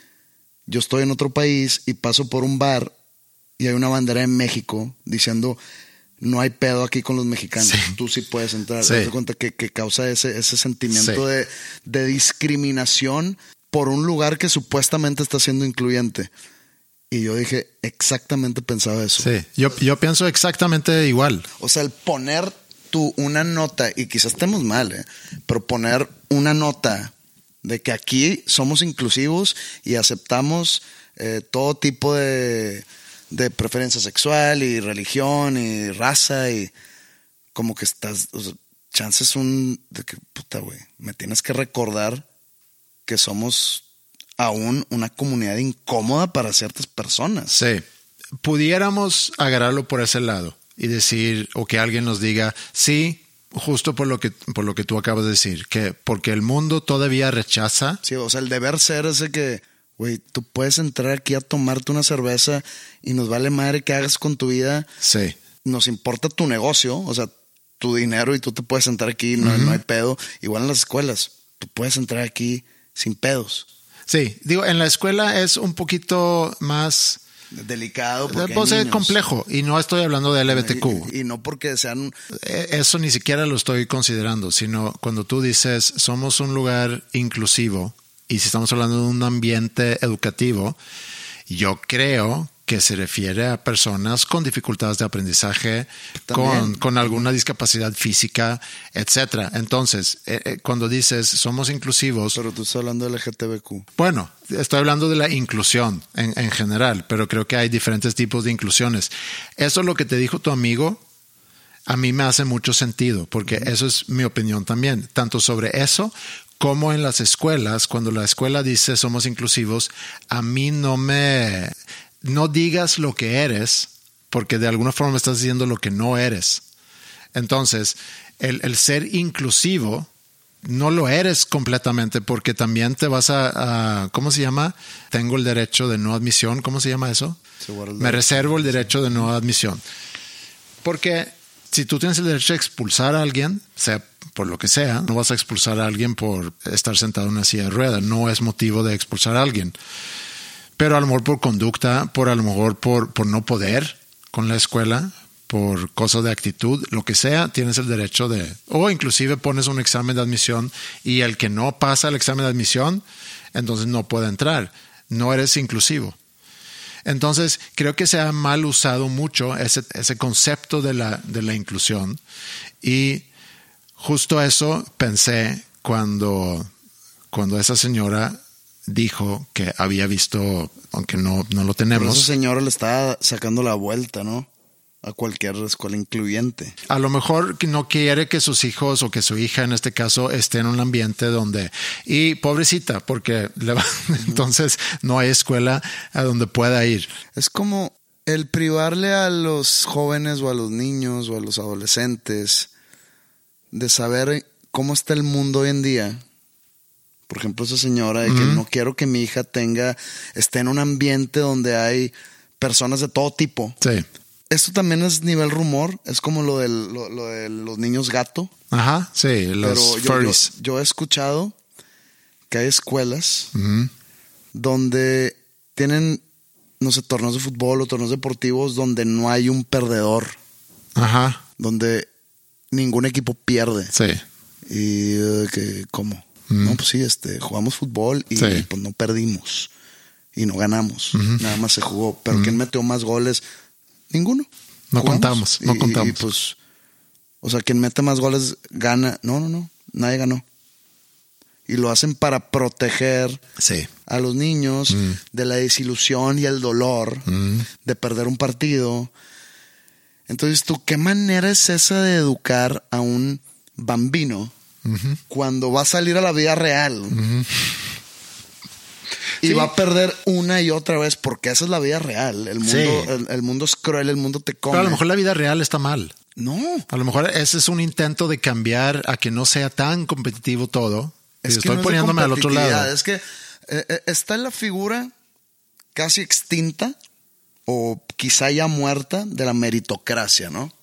yo estoy en otro país y paso por un bar y hay una bandera en México diciendo, no hay pedo aquí con los mexicanos, sí. tú sí puedes entrar. Sí. ¿Te cuenta que, que, causa ese, ese sentimiento sí. de, de discriminación por un lugar que supuestamente está siendo incluyente. Y yo dije, exactamente pensaba eso. Sí, yo, yo pienso exactamente igual. O sea, el poner tú una nota, y quizás estemos mal, ¿eh? pero poner una nota de que aquí somos inclusivos y aceptamos eh, todo tipo de, de preferencia sexual y religión y raza y como que estás, o sea, chances un de que puta güey, me tienes que recordar que somos aún una comunidad incómoda para ciertas personas. Sí, pudiéramos agarrarlo por ese lado y decir, o que alguien nos diga, sí, justo por lo que, por lo que tú acabas de decir, que porque el mundo todavía rechaza. Sí, o sea, el deber ser ese que, güey, tú puedes entrar aquí a tomarte una cerveza y nos vale madre que hagas con tu vida. Sí. Nos importa tu negocio, o sea, tu dinero y tú te puedes entrar aquí, no, no hay pedo. Igual en las escuelas, tú puedes entrar aquí sin pedos. Sí, digo, en la escuela es un poquito más Delicado. Porque pues es complejo y no estoy hablando de LBTQ. Y, y no porque sean Eh, Eso ni siquiera lo estoy considerando, sino cuando tú dices somos un lugar inclusivo y si estamos hablando de un ambiente educativo, yo creo que se refiere a personas con dificultades de aprendizaje, con, con alguna discapacidad física, etcétera. Entonces, eh, eh, cuando dices somos inclusivos, Pero tú estás hablando del LGTBQ. bueno, estoy hablando de la inclusión en, en general, pero creo que hay diferentes tipos de inclusiones. Eso lo que te dijo tu amigo, a mí me hace mucho sentido, porque eso es mi opinión también, tanto sobre eso como en las escuelas, cuando la escuela dice somos inclusivos, a mí no me, no digas lo que eres, porque de alguna forma estás diciendo lo que no eres. Entonces, el, el ser inclusivo no lo eres completamente porque también te vas a, a- ¿cómo se llama? Tengo el derecho de no admisión, ¿cómo se llama eso? Se Me reservo el derecho de no admisión. Porque si tú tienes el derecho de expulsar a alguien, sea por lo que sea, no vas a expulsar a alguien por estar sentado en una silla de ruedas, no es motivo de expulsar a alguien. Pero a lo mejor por conducta, por a lo mejor por, por no poder con la escuela, por cosas de actitud, lo que sea, tienes el derecho de, o inclusive pones un examen de admisión y el que no pasa el examen de admisión, entonces no puede entrar. No eres inclusivo. Entonces, creo que se ha mal usado mucho ese, ese concepto de la, de la inclusión y justo eso pensé cuando, cuando esa señora dijo que había visto, aunque no, no lo Pero tenemos, esa señora le está sacando la vuelta, ¿no? A cualquier escuela incluyente. a lo mejor no quiere que sus hijos o que su hija en este caso esté en un ambiente donde y pobrecita porque le va- entonces no hay escuela a donde pueda ir Es como el privarle a los jóvenes o a los niños o a los adolescentes de saber cómo está el mundo hoy en día. Por ejemplo, esa señora de que no quiero que mi hija tenga, esté en un ambiente donde hay personas de todo tipo. sí Esto también es nivel rumor, es como lo, del, lo, lo de los niños gato. ajá sí los Pero yo, yo, furries yo he escuchado que hay escuelas donde tienen, no sé, torneos de fútbol o torneos deportivos donde no hay un perdedor, ajá donde ningún equipo pierde. sí Y eh, que, ¿cómo? No, pues sí, este, jugamos fútbol y Sí. pues no perdimos y no ganamos. Nada más se jugó. Pero ¿quién metió más goles? Ninguno. No Jugamos. contamos, no Y- contamos. Y, pues, o sea, quien mete más goles gana. No, no, no. Nadie ganó. Y lo hacen para proteger sí a los niños de la desilusión y el dolor de perder un partido. Entonces, ¿tú qué manera es esa de educar a un bambino cuando va a salir a la vida real? Y Sí. va a perder una y otra vez porque esa es la vida real. El mundo, Sí. el, el mundo es cruel, el mundo te come. pero a lo mejor la vida real está mal No. a lo mejor ese es un intento de cambiar a que no sea tan competitivo todo Es que estoy no es de poniéndome al otro lado Es que eh, eh, está la figura casi extinta o quizá ya muerta de la meritocracia, ¿no?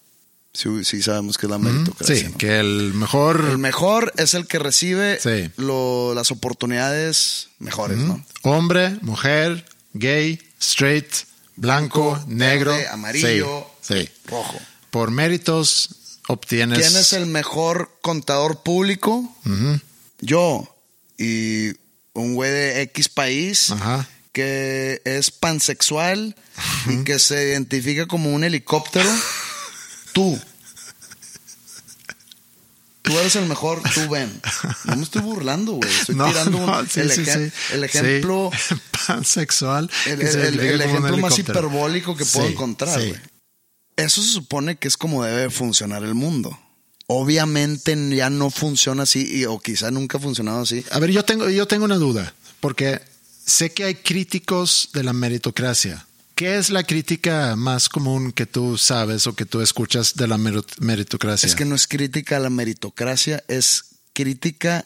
Sí, sí sabemos que es la meritocracia. sí ¿no? que el mejor El mejor es el que recibe Sí. lo- las oportunidades mejores, ¿no? hombre mujer gay straight blanco Blanco, negro verde, amarillo, sí. Rojo. por méritos obtienes ¿Quién es el mejor contador público? Yo. Y un güey de X país Ajá. que es pansexual y que se identifica como un helicóptero. Tú. Tú eres el mejor, tú ven. No me estoy burlando, güey. Estoy No, tirando un- sí, el, sí, ejem- sí. el ejemplo, pansexual. el, ejemplo más hiperbólico que puedo encontrar, güey. Eso se supone que es como debe funcionar el mundo. Obviamente ya no funciona así, y- o quizá nunca ha funcionado así. A ver, yo tengo, yo tengo una duda, porque sé que hay críticos de la meritocracia. ¿Qué es la crítica más común que tú sabes o que tú escuchas de la merit- meritocracia? Es que no es crítica a la meritocracia, es crítica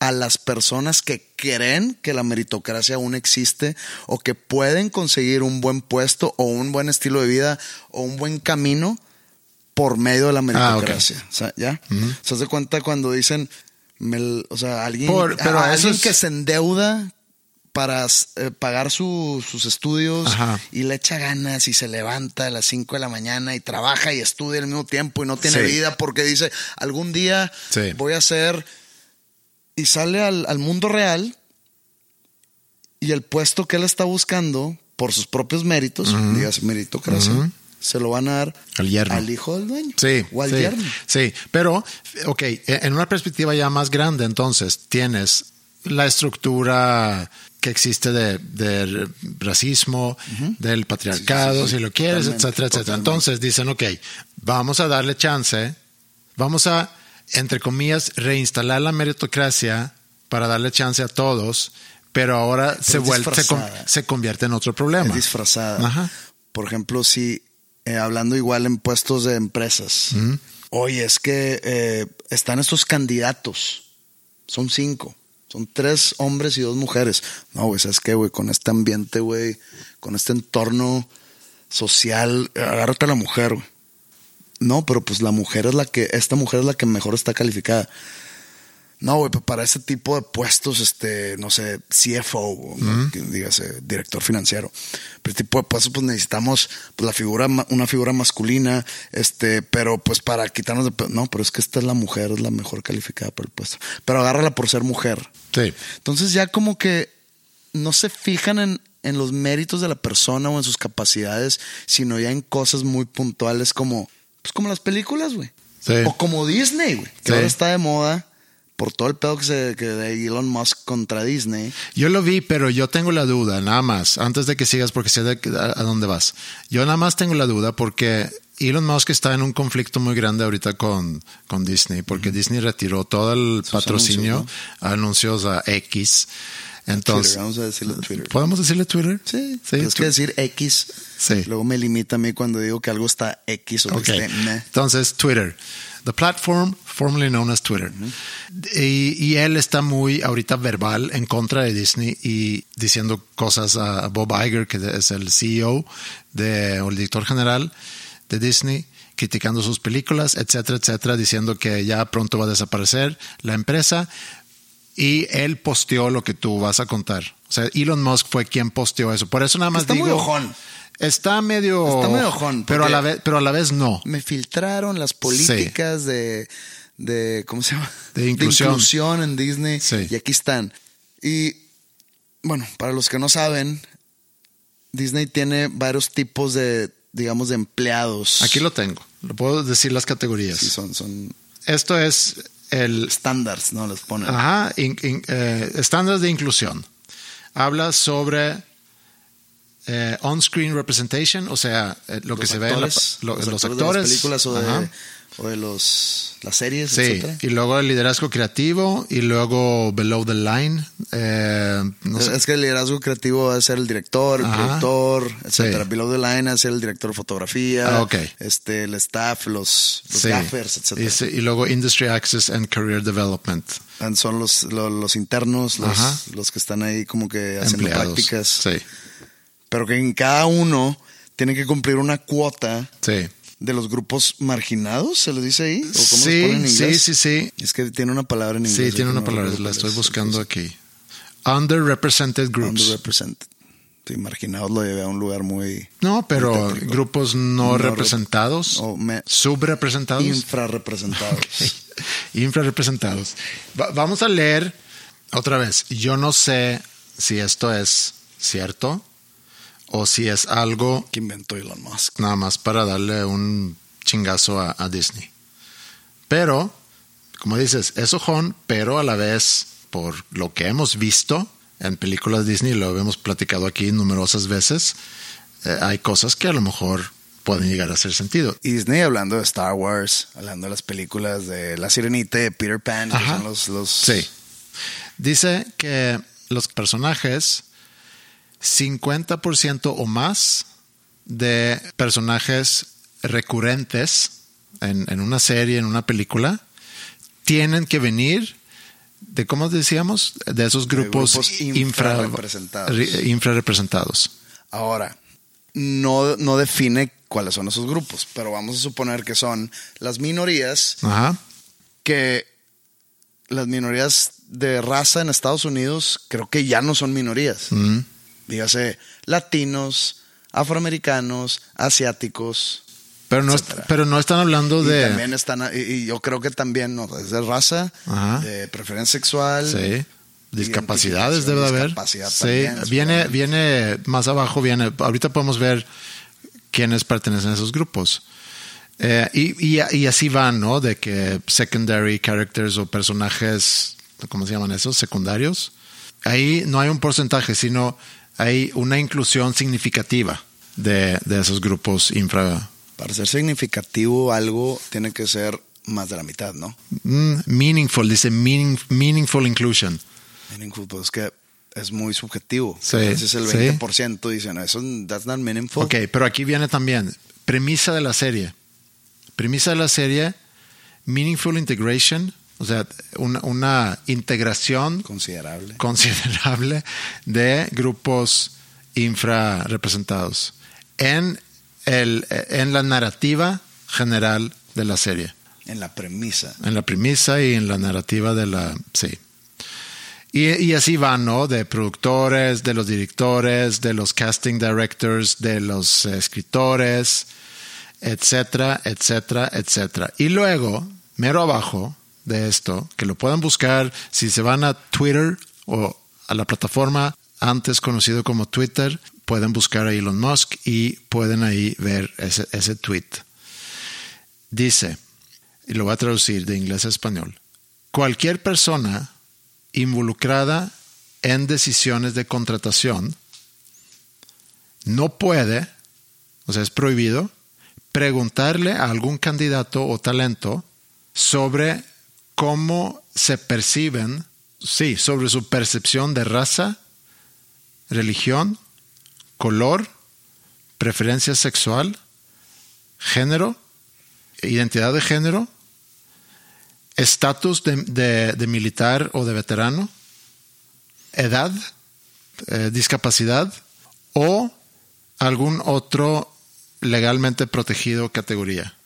a las personas que creen que la meritocracia aún existe o que pueden conseguir un buen puesto o un buen estilo de vida o un buen camino por medio de la meritocracia. O sea, ¿ya? ¿Se de cuenta cuando dicen, me- o sea, alguien, Por- pero a- eso alguien es- que se endeuda para eh, pagar su- sus estudios Ajá. y le echa ganas y se levanta a las 5 de la mañana y trabaja y estudia al mismo tiempo y no tiene Sí. vida porque dice, algún día Sí. voy a ser... Y sale al, al mundo real y el puesto que él está buscando por sus propios méritos, digas meritocracia, se lo van a dar Al yerno. al hijo del dueño Sí, o al sí, yerno. sí, pero, ok, en una perspectiva ya más grande, entonces tienes la estructura que existe de, de racismo, del patriarcado, Sí, sí, sí, si lo quieres, totalmente, etcétera, etcétera. totalmente. Entonces dicen, ok, vamos a darle chance, vamos a, entre comillas, reinstalar la meritocracia para darle chance a todos, pero ahora se, vuelve, se, convierte en otro problema. Es disfrazada. Ajá. Por ejemplo, si eh, hablando igual en puestos de empresas, oye, es que eh, están estos candidatos, son cinco, son tres hombres y dos mujeres. No, güey, ¿sabes qué, güey? Con este ambiente, güey, con este entorno social, agárrate a la mujer, güey. No, pero pues la mujer es la que, esta mujer es la que mejor está calificada. No, güey, para ese tipo de puestos, este, no sé, CFO, que dígase, director financiero. Pero este tipo de puestos, pues necesitamos pues, la figura, una figura masculina, este, pero pues para quitarnos de. No, pero es que esta es la mujer, es la mejor calificada para el puesto. Pero agárrala por ser mujer. Sí. Entonces ya como que no se fijan en, en los méritos de la persona o en sus capacidades, sino ya en cosas muy puntuales como, pues como las películas, güey. Sí. O como Disney, güey. Que Sí. ahora está de moda por todo el pedo que, se, que de Elon Musk contra Disney. Yo lo vi, pero yo tengo la duda, nada más, antes de que sigas, porque sé de, a, a dónde vas. Yo nada más tengo la duda porque Elon Musk está en un conflicto muy grande ahorita con, con Disney, porque Disney retiró todo el patrocinio, anuncios, a X. Entonces, Twitter, vamos a decirle Twitter. ¿podemos decirle Twitter? Sí, sí. es que decir X, Sí. luego me limita a mí cuando digo que algo está X o que Ok. esté meh. Entonces, Twitter. The platform formerly known as Twitter. y, y él está muy ahorita verbal en contra de Disney y diciendo cosas a Bob Iger, que es el CEO de, o el director general de Disney, criticando sus películas, etcétera, etcétera, diciendo que ya pronto va a desaparecer la empresa. Y él posteó lo que tú vas a contar. O sea, Elon Musk fue quien posteó eso. Por eso nada más Está muy ojón. Está medio. Está medio ojón, Pero a, la vez, pero a la vez no. me filtraron las políticas de, de, ¿cómo se llama? De inclusión. inclusión en Disney. Sí. Y aquí están. Y, bueno, para los que no saben, Disney tiene varios tipos de, digamos, de empleados. Aquí lo tengo. Lo puedo decir las categorías. Sí, son, son Esto es el estándares, ¿no? Les ponen. ajá, eh, estándares de inclusión. Habla sobre eh, on-screen representation, o sea, eh, lo que Los se ve en la- actores, lo- los, los actores, actores. de las películas o de. O de los, las series, Sí, etcétera. y luego el liderazgo creativo y luego below the line. eh, no sé. Es que el liderazgo creativo va a ser el director, el Ajá. productor, etcétera. Sí. Below the line va a ser el director de fotografía, Ah, ok. este, el staff, los, los Sí. gaffers, etcétera. Y, y luego industry access and career development. Son los, los, los internos, los, los que están ahí como que haciendo Empleados. prácticas. Sí, Pero que en cada uno tiene que cumplir una cuota sí. De los grupos marginados, ¿se les dice ahí? ¿O cómo los Sí, ponen en sí, inglés? sí, sí. Es que tiene una palabra en inglés. Sí, tiene una no palabra, la estoy es. buscando aquí. Underrepresented groups. Underrepresented. Sí, marginados lo llevé a un lugar muy No, pero muy grupos no, No rep- representados, o me- subrepresentados, infrarrepresentados. infrarrepresentados. Va- vamos a leer Otra vez, yo no sé si esto es cierto o si es algo que inventó Elon Musk. nada más para darle un chingazo a, a Disney. Pero, como dices, es ojón, pero a la vez, por lo que hemos visto en películas Disney, lo hemos platicado aquí numerosas veces, eh, hay cosas que a lo mejor pueden llegar a hacer sentido. Y Disney hablando de Star Wars, hablando de las películas de La Sirenita, de Peter Pan, que son los, los Sí. Dice que los personajes, 50% o más de personajes recurrentes en, en una serie, en una película, tienen que venir de, ¿cómo decíamos? De esos grupos, grupos infra- infrarrepresentados. ri- infrarrepresentados. Ahora, no, no define cuáles son esos grupos, pero vamos a suponer que son las minorías Ajá. que las minorías de raza en Estados Unidos creo que ya no son minorías. Mm. Dígase latinos, afroamericanos, asiáticos. Pero, no, Etcétera. pero no están hablando Y de... también están, y, y yo creo que también no, es de raza, Ajá. de preferencia sexual. Sí. Discapacidades debe de haber. Discapacidad Sí, también, viene, viene más abajo, viene. Ahorita podemos ver quiénes pertenecen a esos grupos. Eh, y, y- y así van, ¿no? De que secondary characters o personajes, ¿cómo se llaman esos? Secundarios. Ahí no hay un porcentaje, sino hay una inclusión significativa de, de esos grupos infra. Para ser significativo algo tiene que ser más de la mitad, ¿no? mm, meaningful, dice meaning- meaningful inclusion. Meaningful, pues es que es muy subjetivo. Sí, A veces el sí. 20% dicen, eso that's not meaningful. Ok, pero aquí viene también premisa de la serie. Premisa de la serie, meaningful integration, o sea, una, una integración Considerable. considerable de grupos infrarrepresentados en, el, en la narrativa general de la serie, En la premisa. en la premisa y en la narrativa de la... Sí. Y, y así van, ¿no? De productores, de los directores, de los casting directors, de los escritores, etcétera, etcétera, etcétera. Y luego, mero abajo de esto, que lo pueden buscar si se van a Twitter o a la plataforma antes conocido como Twitter, pueden buscar a Elon Musk y pueden ahí ver ese, ese tweet. Dice, y lo voy a traducir de inglés a español, cualquier persona involucrada en decisiones de contratación no puede, o sea, es prohibido, preguntarle a algún candidato o talento sobre cómo se perciben, sí, sobre su percepción de raza, religión, color, preferencia sexual, género, identidad de género, estatus de, militar o de veterano, edad, eh, discapacidad o algún otro legalmente protegido categoría.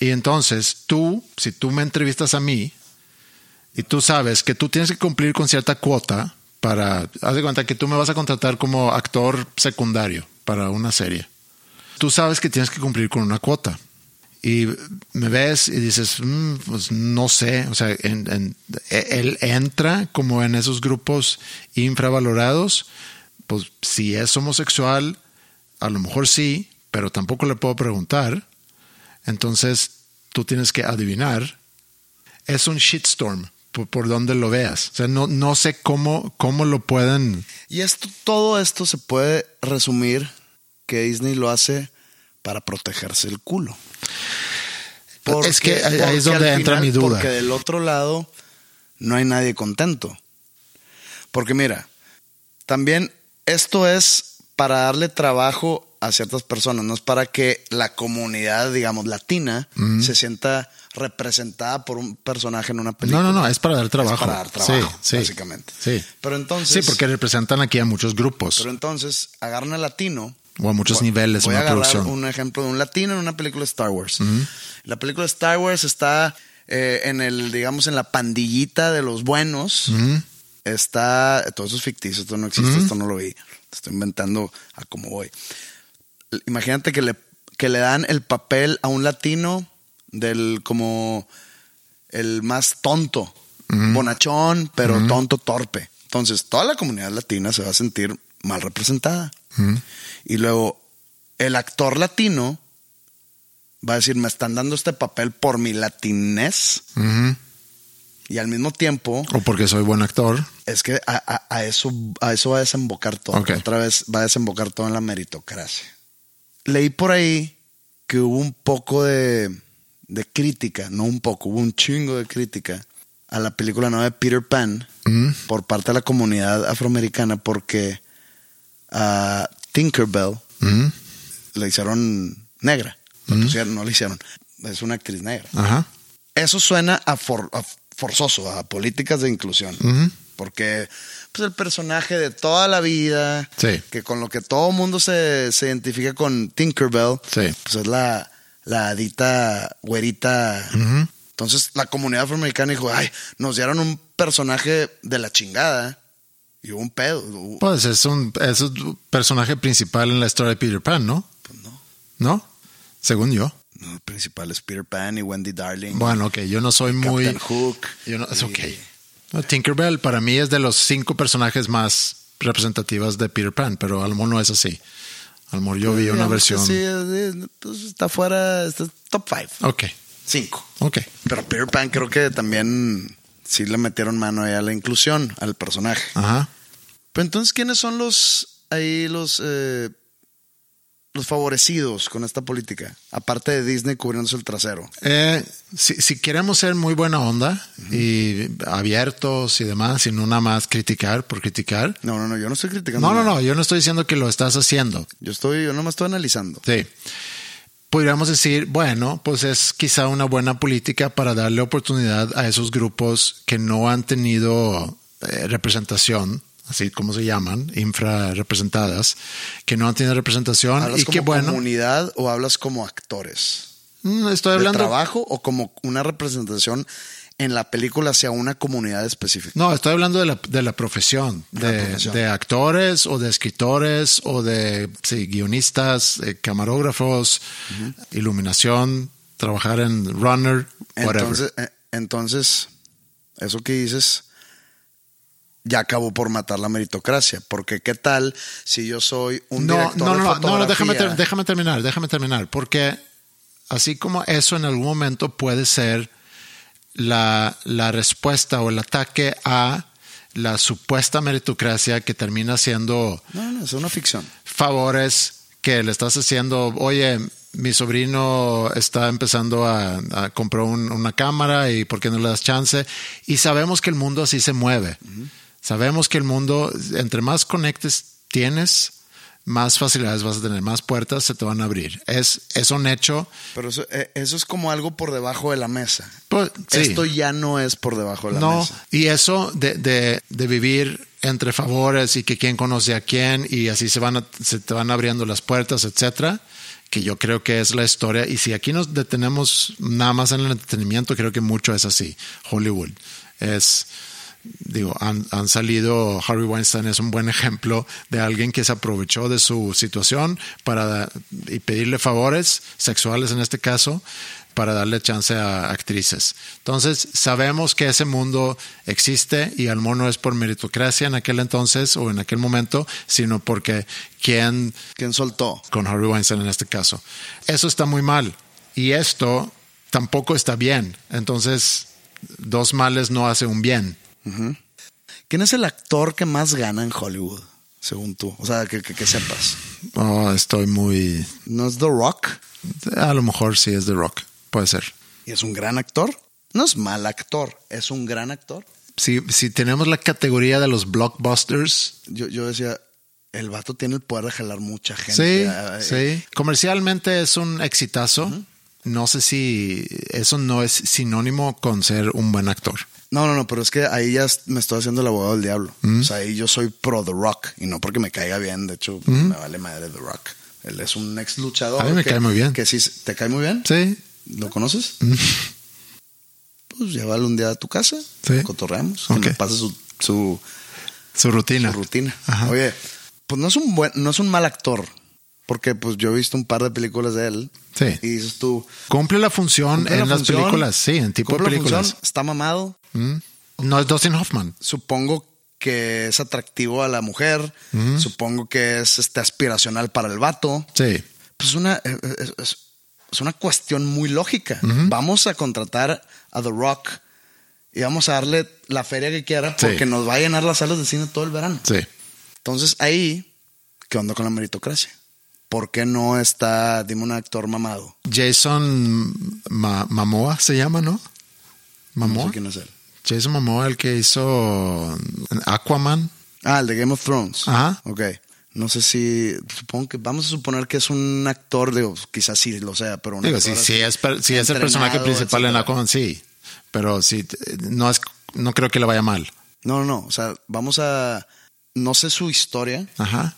Y entonces tú, si tú me entrevistas a mí y tú sabes que tú tienes que cumplir con cierta cuota para, haz de cuenta que tú me vas a contratar como actor secundario para una serie. Tú sabes que tienes que cumplir con una cuota. Y me ves y dices, "Mm, pues no sé, o sea, en- él entra como en esos grupos infravalorados, pues si es homosexual, a lo mejor sí, pero tampoco le puedo preguntar, entonces tú tienes que adivinar. Es un shitstorm por, por donde lo veas. O sea, no, no sé cómo, cómo lo pueden... Y esto, todo esto se puede resumir que Disney lo hace para protegerse el culo. Es que ahí- es porque donde entra mi duda. Porque del otro lado no hay nadie contento. Porque mira, también esto es para darle trabajo a ciertas personas, no es para que la comunidad, digamos, latina se sienta representada por un personaje en una película. No, no, no, es para dar trabajo. para dar trabajo, Sí, sí, básicamente. Sí. Pero entonces. Sí, porque representan aquí a muchos grupos Pero entonces agarran al latino. o a muchos niveles Voy a una agarrar producción. un ejemplo de un latino en una película de Star Wars. La película de Star Wars está eh, en el, digamos, en la pandillita de los buenos. Está, todo eso es ficticio, esto no existe, esto no lo vi. Estoy inventando a cómo voy. Imagínate que le, que le dan el papel a un latino del como el más tonto bonachón, pero tonto, torpe. Entonces, toda la comunidad latina se va a sentir mal representada. Y luego, el actor latino va a decir, me están dando este papel por mi latinez. Y al mismo tiempo, O porque soy buen actor. es que a, a- a eso, a eso va a desembocar todo. Ok. Otra vez va a desembocar todo en la meritocracia. Leí por ahí que hubo un poco de, de crítica, no un poco, hubo un chingo de crítica a la película nueva de Peter Pan por parte de la comunidad afroamericana porque a Tinkerbell Ujú. le hicieron negra. Pusieron- no le hicieron. Es una actriz negra. Ajá. Eso suena a, for- a forzoso, a políticas de inclusión. Porque pues, el personaje de toda la vida, Sí. que con lo que todo mundo se, se identifica con Tinkerbell, Sí. pues es la, la güerita. Entonces la comunidad afroamericana dijo, ay, nos dieron un personaje de la chingada. Y hubo un pedo. Pues es un, es un personaje principal en la historia de Peter Pan, ¿no? Pues no. ¿No? Según yo. No, el principal es Peter Pan y Wendy Darling. Bueno, ok, yo no soy muy... Captain Hook. Yo no, es ok. No, Tinkerbell para mí es de los cinco personajes más representativos de Peter Pan, pero a lo mejor no es así. A lo mejor yo vi una Digamos que versión... Sí, es- es- pues, está fuera, está top five. Ok, Cinco. ok. Pero Peter Pan creo que también sí le metieron mano ahí a la inclusión, al personaje. Ajá. Pero entonces, ¿quiénes son los ahí los eh, los favorecidos con esta política? Aparte de Disney cubriéndose el trasero. Eh, si, si queremos ser muy buena onda y abiertos y demás, y no nada más criticar por criticar. No, no, no, yo no estoy criticando. No, no, no, yo no estoy diciendo que lo estás haciendo. Yo estoy, yo nomás estoy analizando. Sí. Podríamos decir, bueno, pues es quizá una buena política para darle oportunidad a esos grupos que no han tenido eh, representación, así como se llaman, infrarrepresentadas, que no han tenido representación ¿Hablas y como que bueno, comunidad o hablas como actores? mm, estoy ¿De hablando trabajo o como una representación en la película hacia una comunidad específica? No, estoy hablando de la, de la profesión, La de, profesión. de actores o de escritores o de sí, guionistas, eh, camarógrafos, iluminación, trabajar en runner, whatever. Entonces, eh, entonces, eso que dices ya acabó por matar la meritocracia. Porque qué tal si yo soy un no, director no, de no, no, no, no, déjame, ter- déjame terminar, déjame terminar, porque así como eso en algún momento puede ser la, la respuesta o el ataque a la supuesta meritocracia que termina siendo No, no, es una ficción. favores que le estás haciendo, oye, mi sobrino está empezando a, a comprar un- una cámara y por qué no le das chance. Y sabemos que el mundo así se mueve. Sabemos que el mundo, entre más conectes tienes, más facilidades vas a tener, más puertas se te van a abrir. Es, es un hecho. Pero eso, eh, eso es como algo por debajo de la mesa. Pues, sí. Esto ya no es por debajo de la No, mesa. y eso de, de, de vivir entre favores y que quién conoce a quién y así se van a- se te van abriendo las puertas, etcétera, que yo creo que es la historia. Y si aquí nos detenemos nada más en el entretenimiento, creo que mucho es así. Hollywood es digo, han, han salido, Harvey Weinstein es un buen ejemplo de alguien que se aprovechó de su situación para y pedirle favores sexuales en este caso para darle chance a actrices. Entonces, sabemos que ese mundo existe y al mono no es por meritocracia en aquel entonces o en aquel momento, sino porque quien ¿Quién soltó? con Harvey Weinstein en este caso. Eso está muy mal y esto tampoco está bien. Entonces, dos males no hace un bien. ¿Quién es el actor que más gana en Hollywood, según tú? O sea, que, que- que sepas. Oh, estoy muy... ¿No es The Rock? A lo mejor sí es The Rock. Puede ser. ¿Y es un gran actor? No es mal actor, es un gran actor. Si, si tenemos la categoría de los blockbusters, Yo, yo decía, el vato tiene el poder de jalar mucha gente. sí, Ah, eh, sí. Comercialmente es un exitazo. No sé si eso no es sinónimo con ser un buen actor. No, no, no, pero es que ahí ya me estoy haciendo el abogado del diablo. O sea, ahí yo soy pro The Rock y no porque me caiga bien. De hecho, me vale madre The Rock. Él es un ex luchador. A mí me que- cae muy bien. Que sí, ¿te cae muy bien? Sí, ¿Lo conoces? Pues llévalo un día a tu casa. Sí. Cotorreamos. Ok. Que me pase su, su, su rutina. su rutina. Ajá. Oye, pues no es un buen, no es un mal actor. Porque pues yo he visto un par de películas de él. Sí. Y dices tú. Cumple la función cumple en la las función, películas, sí, en tipo de películas. función, está mamado. Mm. No es Dustin Hoffman. Supongo que es atractivo a la mujer. Supongo que es este, aspiracional para el vato. Sí. Pues una, eh, es, es- es una cuestión muy lógica. Vamos a contratar a The Rock y vamos a darle la feria que quiera Sí. porque nos va a llenar las salas de cine todo el verano. Sí. Entonces ahí, ¿qué onda con la meritocracia? ¿Por qué no está, dime un actor mamado? Jason Ma- Momoa se llama, ¿no? No Momoa. sé quién es él. Jason Momoa, el que hizo Aquaman. Ah, el de Game of Thrones. Ajá. Ok. No sé si, supongo que, vamos a suponer que es un actor, digo, quizás sí lo sea, pero Digo, si, es, si es el personaje principal en. Aquaman, sí. Pero sí, no, es, no creo que le vaya mal. No, no, no. O sea, vamos a, no sé su historia, Ajá.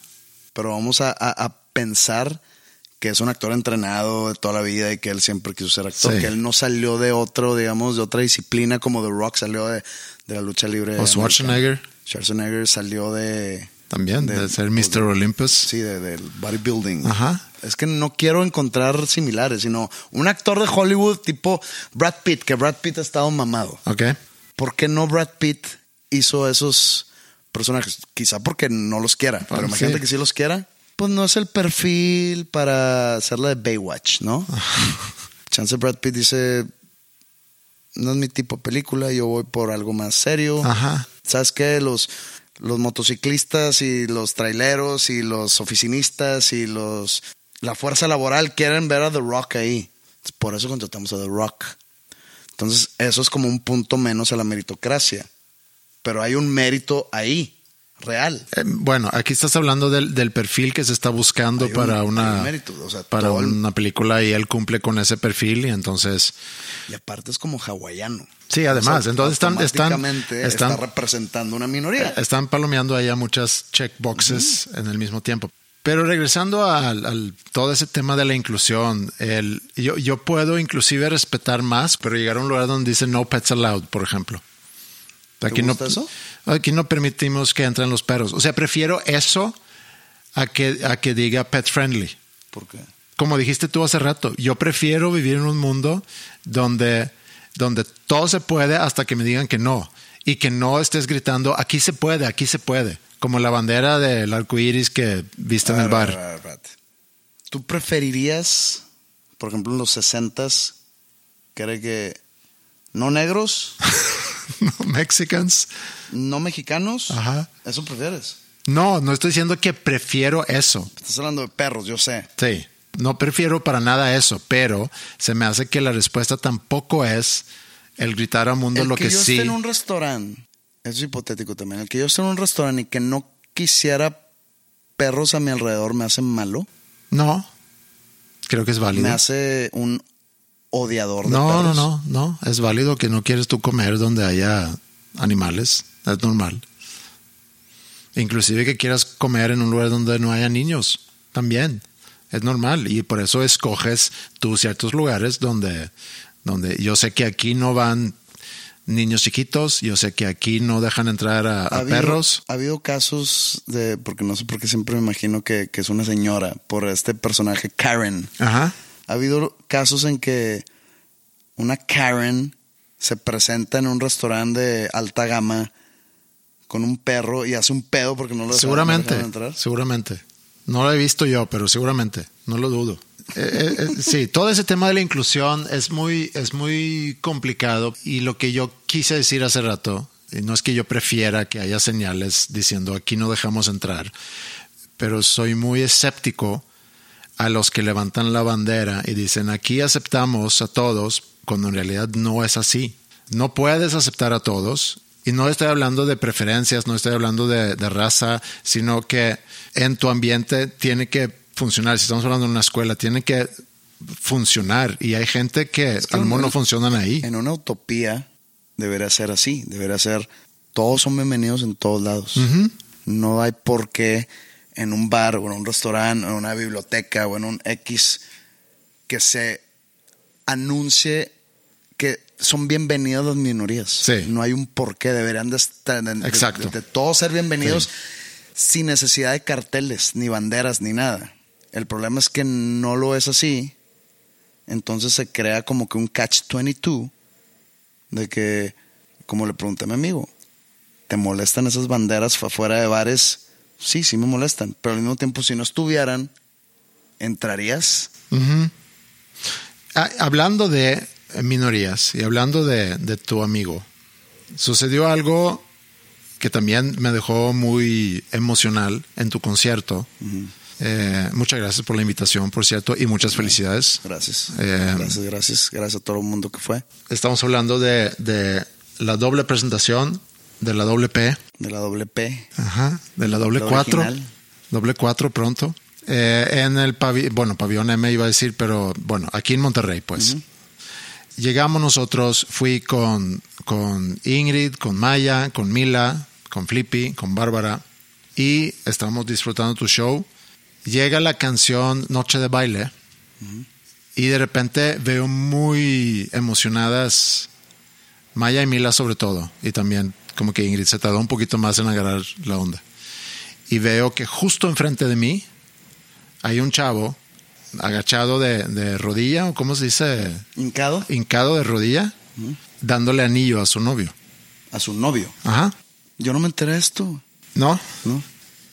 pero vamos a, a- a pensar que es un actor entrenado de toda la vida y que él siempre quiso ser actor, Sí. que él no salió de otro, digamos, de otra disciplina como The Rock salió de, de la lucha libre. O Schwarzenegger. Schwarzenegger salió de... también, de, ser Mr. Olympus. Sí, de- del bodybuilding. Ajá. Es que no quiero encontrar similares, sino un actor de Hollywood tipo Brad Pitt, que Brad Pitt ha estado mamado. Ok. ¿Por qué no Brad Pitt hizo esos personajes? Quizá porque no los quiera, pero imagínate sí. que si los quiera. Pues no es el perfil para hacer la de Baywatch, ¿no? Chance Brad Pitt dice, no es mi tipo de película, yo voy por algo más serio. Ajá. ¿Sabes qué? Los, los motociclistas y los traileros y los oficinistas y los la fuerza laboral quieren ver a The Rock ahí. Por eso contratamos a The Rock. Entonces, eso es como un punto menos a la meritocracia. Pero hay un mérito ahí, real. Eh, bueno, aquí estás hablando del, del perfil que se está buscando un- para una un mérito, o sea, para todo el- una película y él cumple con ese perfil y entonces Y aparte es como hawaiano. Sí, además, O sea, entonces están- están- automáticamente están- está representando una minoría. están palomeando allá muchas checkboxes en el mismo tiempo. Pero regresando al, al- todo ese tema de la inclusión, el, yo, yo puedo inclusive respetar más, pero llegar a un lugar donde dice no pets allowed, por ejemplo. Aquí gusta no, eso? Aquí no permitimos que entren los perros. O sea, prefiero eso a que, a que diga pet friendly. ¿Por qué? Como dijiste tú hace rato, yo prefiero vivir en un mundo donde, donde todo se puede hasta que me digan que no. Y que no estés gritando, aquí se puede, aquí se puede. Como la bandera del arco iris que viste en el bar. a ver, a ver, espérate. ¿Tú preferirías, por ejemplo, en los 60s, que era que no negros, Mexicans. no mexicanos? Ajá. ¿Eso prefieres? No, no estoy diciendo que prefiero eso. Estás hablando de perros, yo sé. Sí, no prefiero para nada eso, pero se me hace que la respuesta tampoco es el gritar al mundo el lo que, que, yo sí. esté en un restaurante, eso es hipotético también, el que yo esté en un restaurante y que no quisiera perros a mi alrededor me hace malo, No, creo que es válido. me hace un odiador de No, no, perros. no, no. Es válido que no quieres tú comer donde haya animales. Es normal. Inclusive que quieras comer en un lugar donde no haya niños. También. Es normal. Y por eso escoges tú ciertos lugares donde, donde yo sé que aquí no van niños chiquitos. Yo sé que aquí no dejan entrar a, a Ha habido- perros. Ha habido casos de, porque no sé por qué siempre me imagino que, que es una señora, por este personaje Karen. Ajá. Ha habido casos en que una Karen se presenta en un restaurante de alta gama con un perro y hace un pedo porque no lo Seguramente, dejaron entrar. seguramente. No lo he visto yo, pero seguramente, no lo dudo. Eh, eh, eh, sí, todo ese tema de la inclusión es muy, es muy complicado y lo que yo quise decir hace rato, y no es que yo prefiera que haya señales diciendo aquí no dejamos entrar, pero soy muy escéptico a los que levantan la bandera y dicen aquí aceptamos a todos, cuando en realidad no es así. No puedes aceptar a todos. Y no estoy hablando de preferencias, no estoy hablando de, de raza, sino que en tu ambiente tiene que funcionar. Si estamos hablando de una escuela, tiene que funcionar. Y hay gente que, que al menos en- no funcionan ahí. En una utopía debería ser así, debería ser todos son bienvenidos en todos lados. No hay por qué en un bar o en un restaurante o en una biblioteca o en un X que se anuncie que son bienvenidas las minorías. Sí. No hay un por qué, deberían de estar de, de- Exacto. de todos ser bienvenidos sin necesidad de carteles, ni banderas, ni nada. El problema es que no lo es así. Entonces se crea como que un catch 22 de que como le pregunté a mi amigo, ¿te molestan esas banderas afuera de bares? Sí, sí me molestan, pero al mismo tiempo si no estuvieran, ¿entrarías? Ah, hablando de minorías y hablando de, de tu amigo, sucedió algo que también me dejó muy emocional en tu concierto. Eh, muchas gracias por la invitación, por cierto, y muchas felicidades. Gracias. Eh, gracias, gracias. Gracias a todo el mundo que fue. Estamos hablando de, de la doble presentación, de la doble P, De la doble P. ajá, de la doble La 4, original. doble 4 pronto. Eh, en el pabellón, bueno, pabellón M iba a decir, pero bueno, aquí en Monterrey, pues. Llegamos nosotros, fui con, con Ingrid, con Maya, con Mila, con Flippy, con Bárbara, y estábamos disfrutando tu show. Llega la canción Noche de Baile, y de repente veo muy emocionadas Maya y Mila sobre todo, y también como que Ingrid se tardó un poquito más en agarrar la onda. Y veo que justo enfrente de mí hay un chavo agachado de, de rodilla, o cómo se dice, Hincado hincado de rodilla, dándole anillo a su novio. a su novio. Ajá. Yo no me enteré de esto. ¿No? ¿No?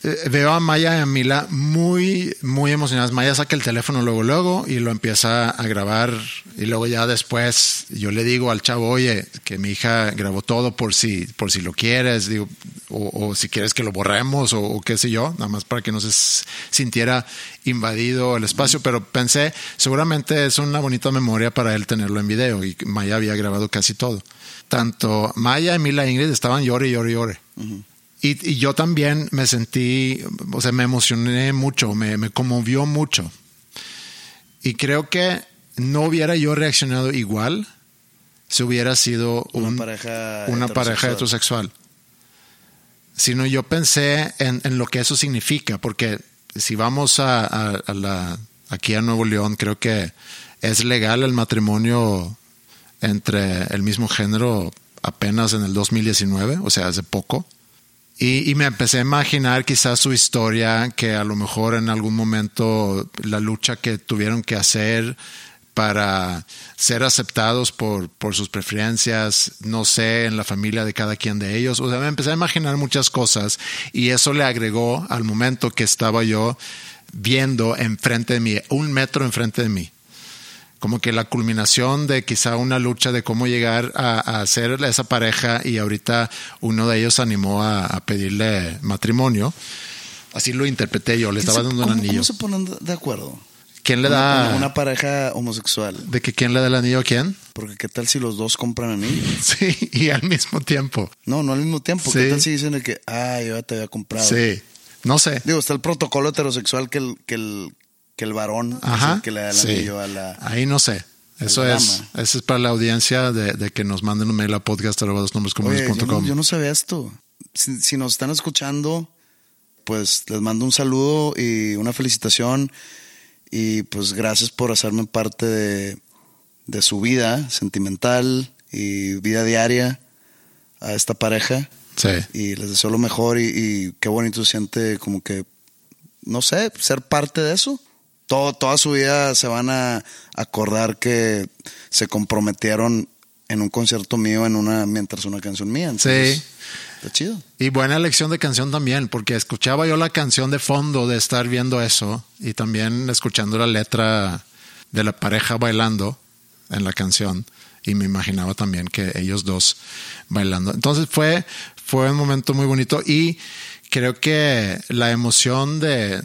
Eh, Veo a Maya y a Mila muy, muy emocionadas. Maya saca el teléfono luego, luego y lo empieza a grabar. Y luego ya después yo le digo al chavo, oye, que mi hija grabó todo por si, por si lo quieres, digo, o, o si quieres que lo borremos o, o qué sé yo, nada más para que no se sintiera invadido el espacio. Pero pensé, seguramente es una bonita memoria para él tenerlo en video y Maya había grabado casi todo. Tanto Maya, Mila e Ingrid estaban llore, llore, llore. Y, y yo también me sentí, o sea, me emocioné mucho, me, me conmovió mucho. Y creo que no hubiera yo reaccionado igual si hubiera sido Una un- pareja una pareja heterosexual. heterosexual. Sino yo pensé en, en lo que eso significa, porque si vamos a, a- a la, aquí a Nuevo León, creo que es legal el matrimonio entre el mismo género apenas en el 2019, o sea, hace poco. Y, y me empecé a imaginar quizás su historia, que a lo mejor en algún momento la lucha que tuvieron que hacer para ser aceptados por, por sus preferencias, no sé, en la familia de cada quien de ellos. O sea, me empecé a imaginar muchas cosas y eso le agregó al momento que estaba yo viendo enfrente de mí, un metro enfrente de mí como que la culminación de quizá una lucha de cómo llegar a, a ser esa pareja y ahorita uno de ellos animó a, a pedirle matrimonio. Así lo interpreté yo, le ¿Quién estaba dando un anillo. ¿Cómo se ponen de acuerdo? ¿Quién le da Una, una pareja homosexual. de que quién le da el anillo a quién? Porque qué tal si los dos compran anillos. Sí, y al mismo tiempo. No, no al mismo tiempo. Sí. ¿Qué tal si dicen que, ah, yo ya te había comprado? Sí, no sé. Digo, está el protocolo heterosexual que el, que el, que el varón es Ajá. el que le da el sí. anillo a la... Ahí no sé. Eso es, eso es para la audiencia de, de que nos manden un mail a podcast Oye, yo, no, yo no sabía esto. Si, si nos están escuchando, pues les mando un saludo y una felicitación. Y pues gracias por hacerme parte de, de su vida sentimental y vida diaria a esta pareja. Sí. Y les deseo lo mejor y, y qué bonito se siente como que, no sé, ser parte de eso. Todo, toda su vida se van a acordar que se comprometieron en un concierto mío en una mientras una canción mía. Entonces, Sí. Está chido. Y buena elección de canción también, porque escuchaba yo la canción de fondo de estar viendo eso y también escuchando la letra de la pareja bailando en la canción y me imaginaba también que ellos dos bailando. Entonces fue, fue un momento muy bonito y creo que la emoción de,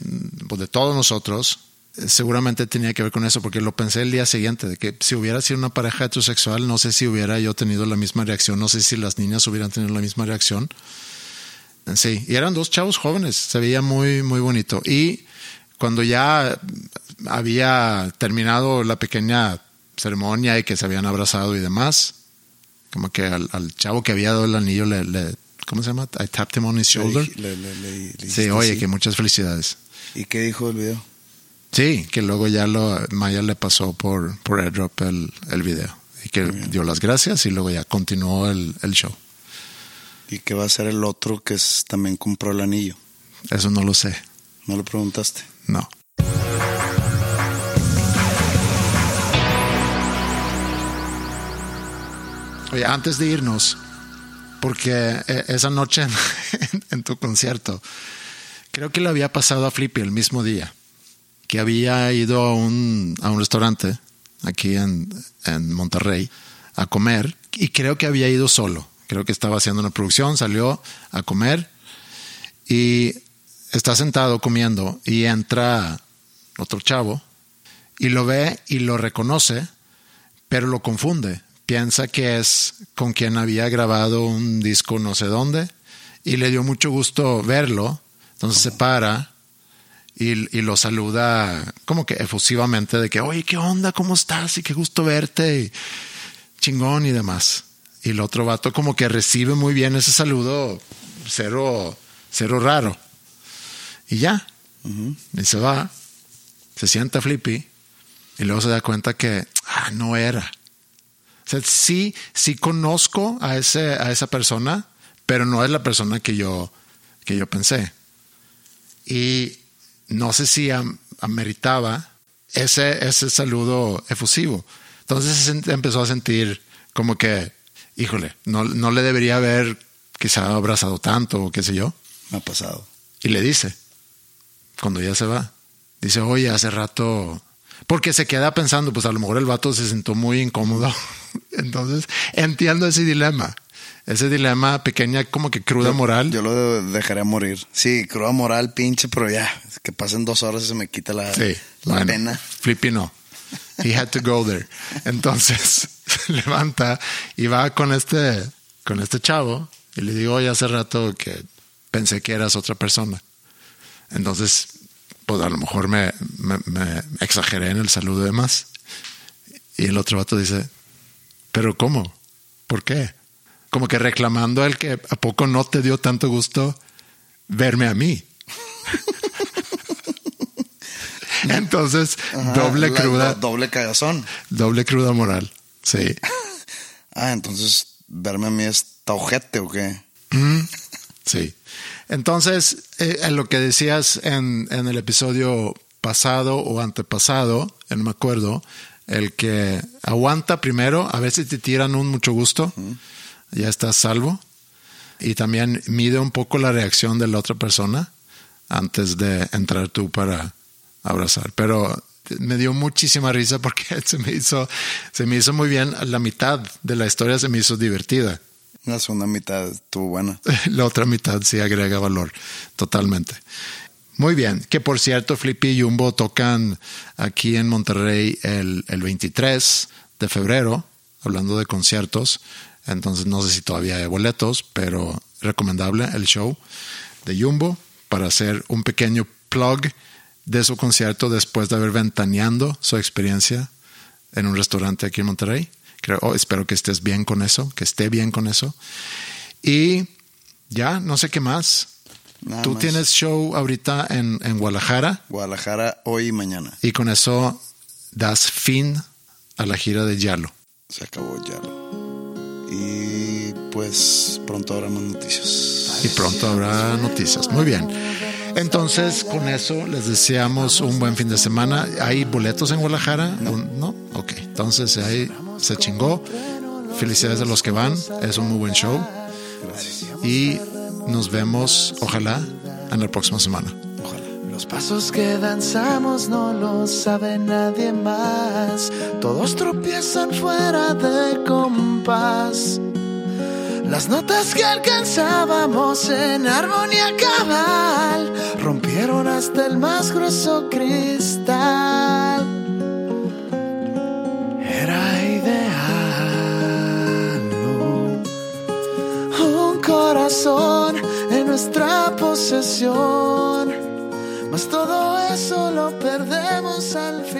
pues, de todos nosotros seguramente tenía que ver con eso, porque lo pensé el día siguiente, de que si hubiera sido una pareja heterosexual, no sé si hubiera yo tenido la misma reacción, no sé si las niñas hubieran tenido la misma reacción. Sí, y eran dos chavos jóvenes, se veía muy, muy bonito. Y cuando ya había terminado la pequeña ceremonia y que se habían abrazado y demás, como que al, al chavo que había dado el anillo le, le- ¿cómo se llama? I tapped him on his shoulder. le- le- Sí, oye, así. que muchas felicidades. ¿Y qué dijo el video? Sí, que luego ya lo, Maya le pasó por, por airdrop el, el video y que dio las gracias y luego ya continuó el, el show. ¿Y qué va a hacer el otro que es- también compró el anillo? Eso no lo sé, ¿No lo preguntaste? no. Oye, antes de irnos, porque eh, esa noche en, en tu concierto, creo que le había pasado a Flippy el mismo día, que había ido a un, a un restaurante aquí en, en Monterrey a comer y creo que había ido solo. Creo que estaba haciendo una producción, salió a comer y está sentado comiendo y entra otro chavo y lo ve y lo reconoce, pero lo confunde. Piensa que es con quien había grabado un disco no sé dónde y le dio mucho gusto verlo. Entonces se para y, y lo saluda como que efusivamente de que, oye, ¿qué onda? ¿Cómo estás? Y qué gusto verte. Y chingón y demás. Y el otro vato como que recibe muy bien ese saludo, cero, cero raro. Y ya. Y se va, se sienta Flippy y luego se da cuenta que ah, no era. O sea, sí, sí conozco a, ese, a esa persona, pero no es la persona que yo, que yo pensé. Y no sé si am- ameritaba ese, ese saludo efusivo. Entonces empezó a sentir como que, híjole, no, no le debería haber quizá abrazado tanto o qué sé yo. Me ha pasado. Y le dice, cuando ya se va, dice, oye, hace rato, porque se queda pensando, pues a lo mejor el vato se sentó muy incómodo. Entonces, entiendo ese dilema, ese dilema pequeña como que cruda moral. Yo lo dejaría morir. Sí, cruda moral, pinche, pero ya, que pasen dos horas y se me quita la, sí, la bueno, pena. Flippy no. He had to go there. Entonces se levanta y va con este, con este chavo y le digo, oye, hace rato que pensé que eras otra persona. Entonces, pues a lo mejor me, me, me exageré en el saludo de más. Y el otro vato dice, pero ¿cómo? ¿Por qué? Como que reclamando el que a poco no te dio tanto gusto verme a mí. Entonces, Ajá, doble la- cruda, do- doble cagazón. doble cruda moral. Sí. Ah, entonces, verme a mí está ojete o qué. Sí. Entonces, eh, en lo que decías en, en el episodio pasado o antepasado, no me acuerdo, el que aguanta primero, a ver si te tiran un mucho gusto, ya estás salvo. Y también mide un poco la reacción de la otra persona antes de entrar tú para abrazar. Pero me dio muchísima risa porque se me hizo, se me hizo muy bien. La mitad de la historia se me hizo divertida. La segunda mitad estuvo buena. la otra mitad sí agrega valor, totalmente. Muy bien, que por cierto, Flippy y Jumbo tocan aquí en Monterrey el, el 23 de febrero, hablando de conciertos. Entonces no sé si todavía hay boletos, pero recomendable el show de Jumbo para hacer un pequeño plug de su concierto después de haber ventaneando su experiencia en un restaurante aquí en Monterrey. Creo, oh, espero que estés bien con eso, que esté bien con eso. Y ya, no sé qué más. Nada Tú más. tienes show ahorita en, en Guadalajara Guadalajara hoy y mañana. y con eso das fin a la gira de Yalo. Se acabó ya. Y pues pronto habrá más noticias. Y pronto habrá noticias. Muy bien. Entonces, con eso les deseamos un buen fin de semana. ¿Hay boletos en Guadalajara? Un- ¿No? Ok. Entonces, ahí se chingó. Felicidades a los que van. Es un muy buen show. Y nos vemos, ojalá, en la próxima semana. Los pasos que danzamos no los sabe nadie más. Todos tropiezan fuera de compás. Las notas que alcanzábamos en armonía cabal rompieron hasta el más grueso cristal. Era ideal, un corazón en nuestra posesión. Mas todo eso lo perdemos al final.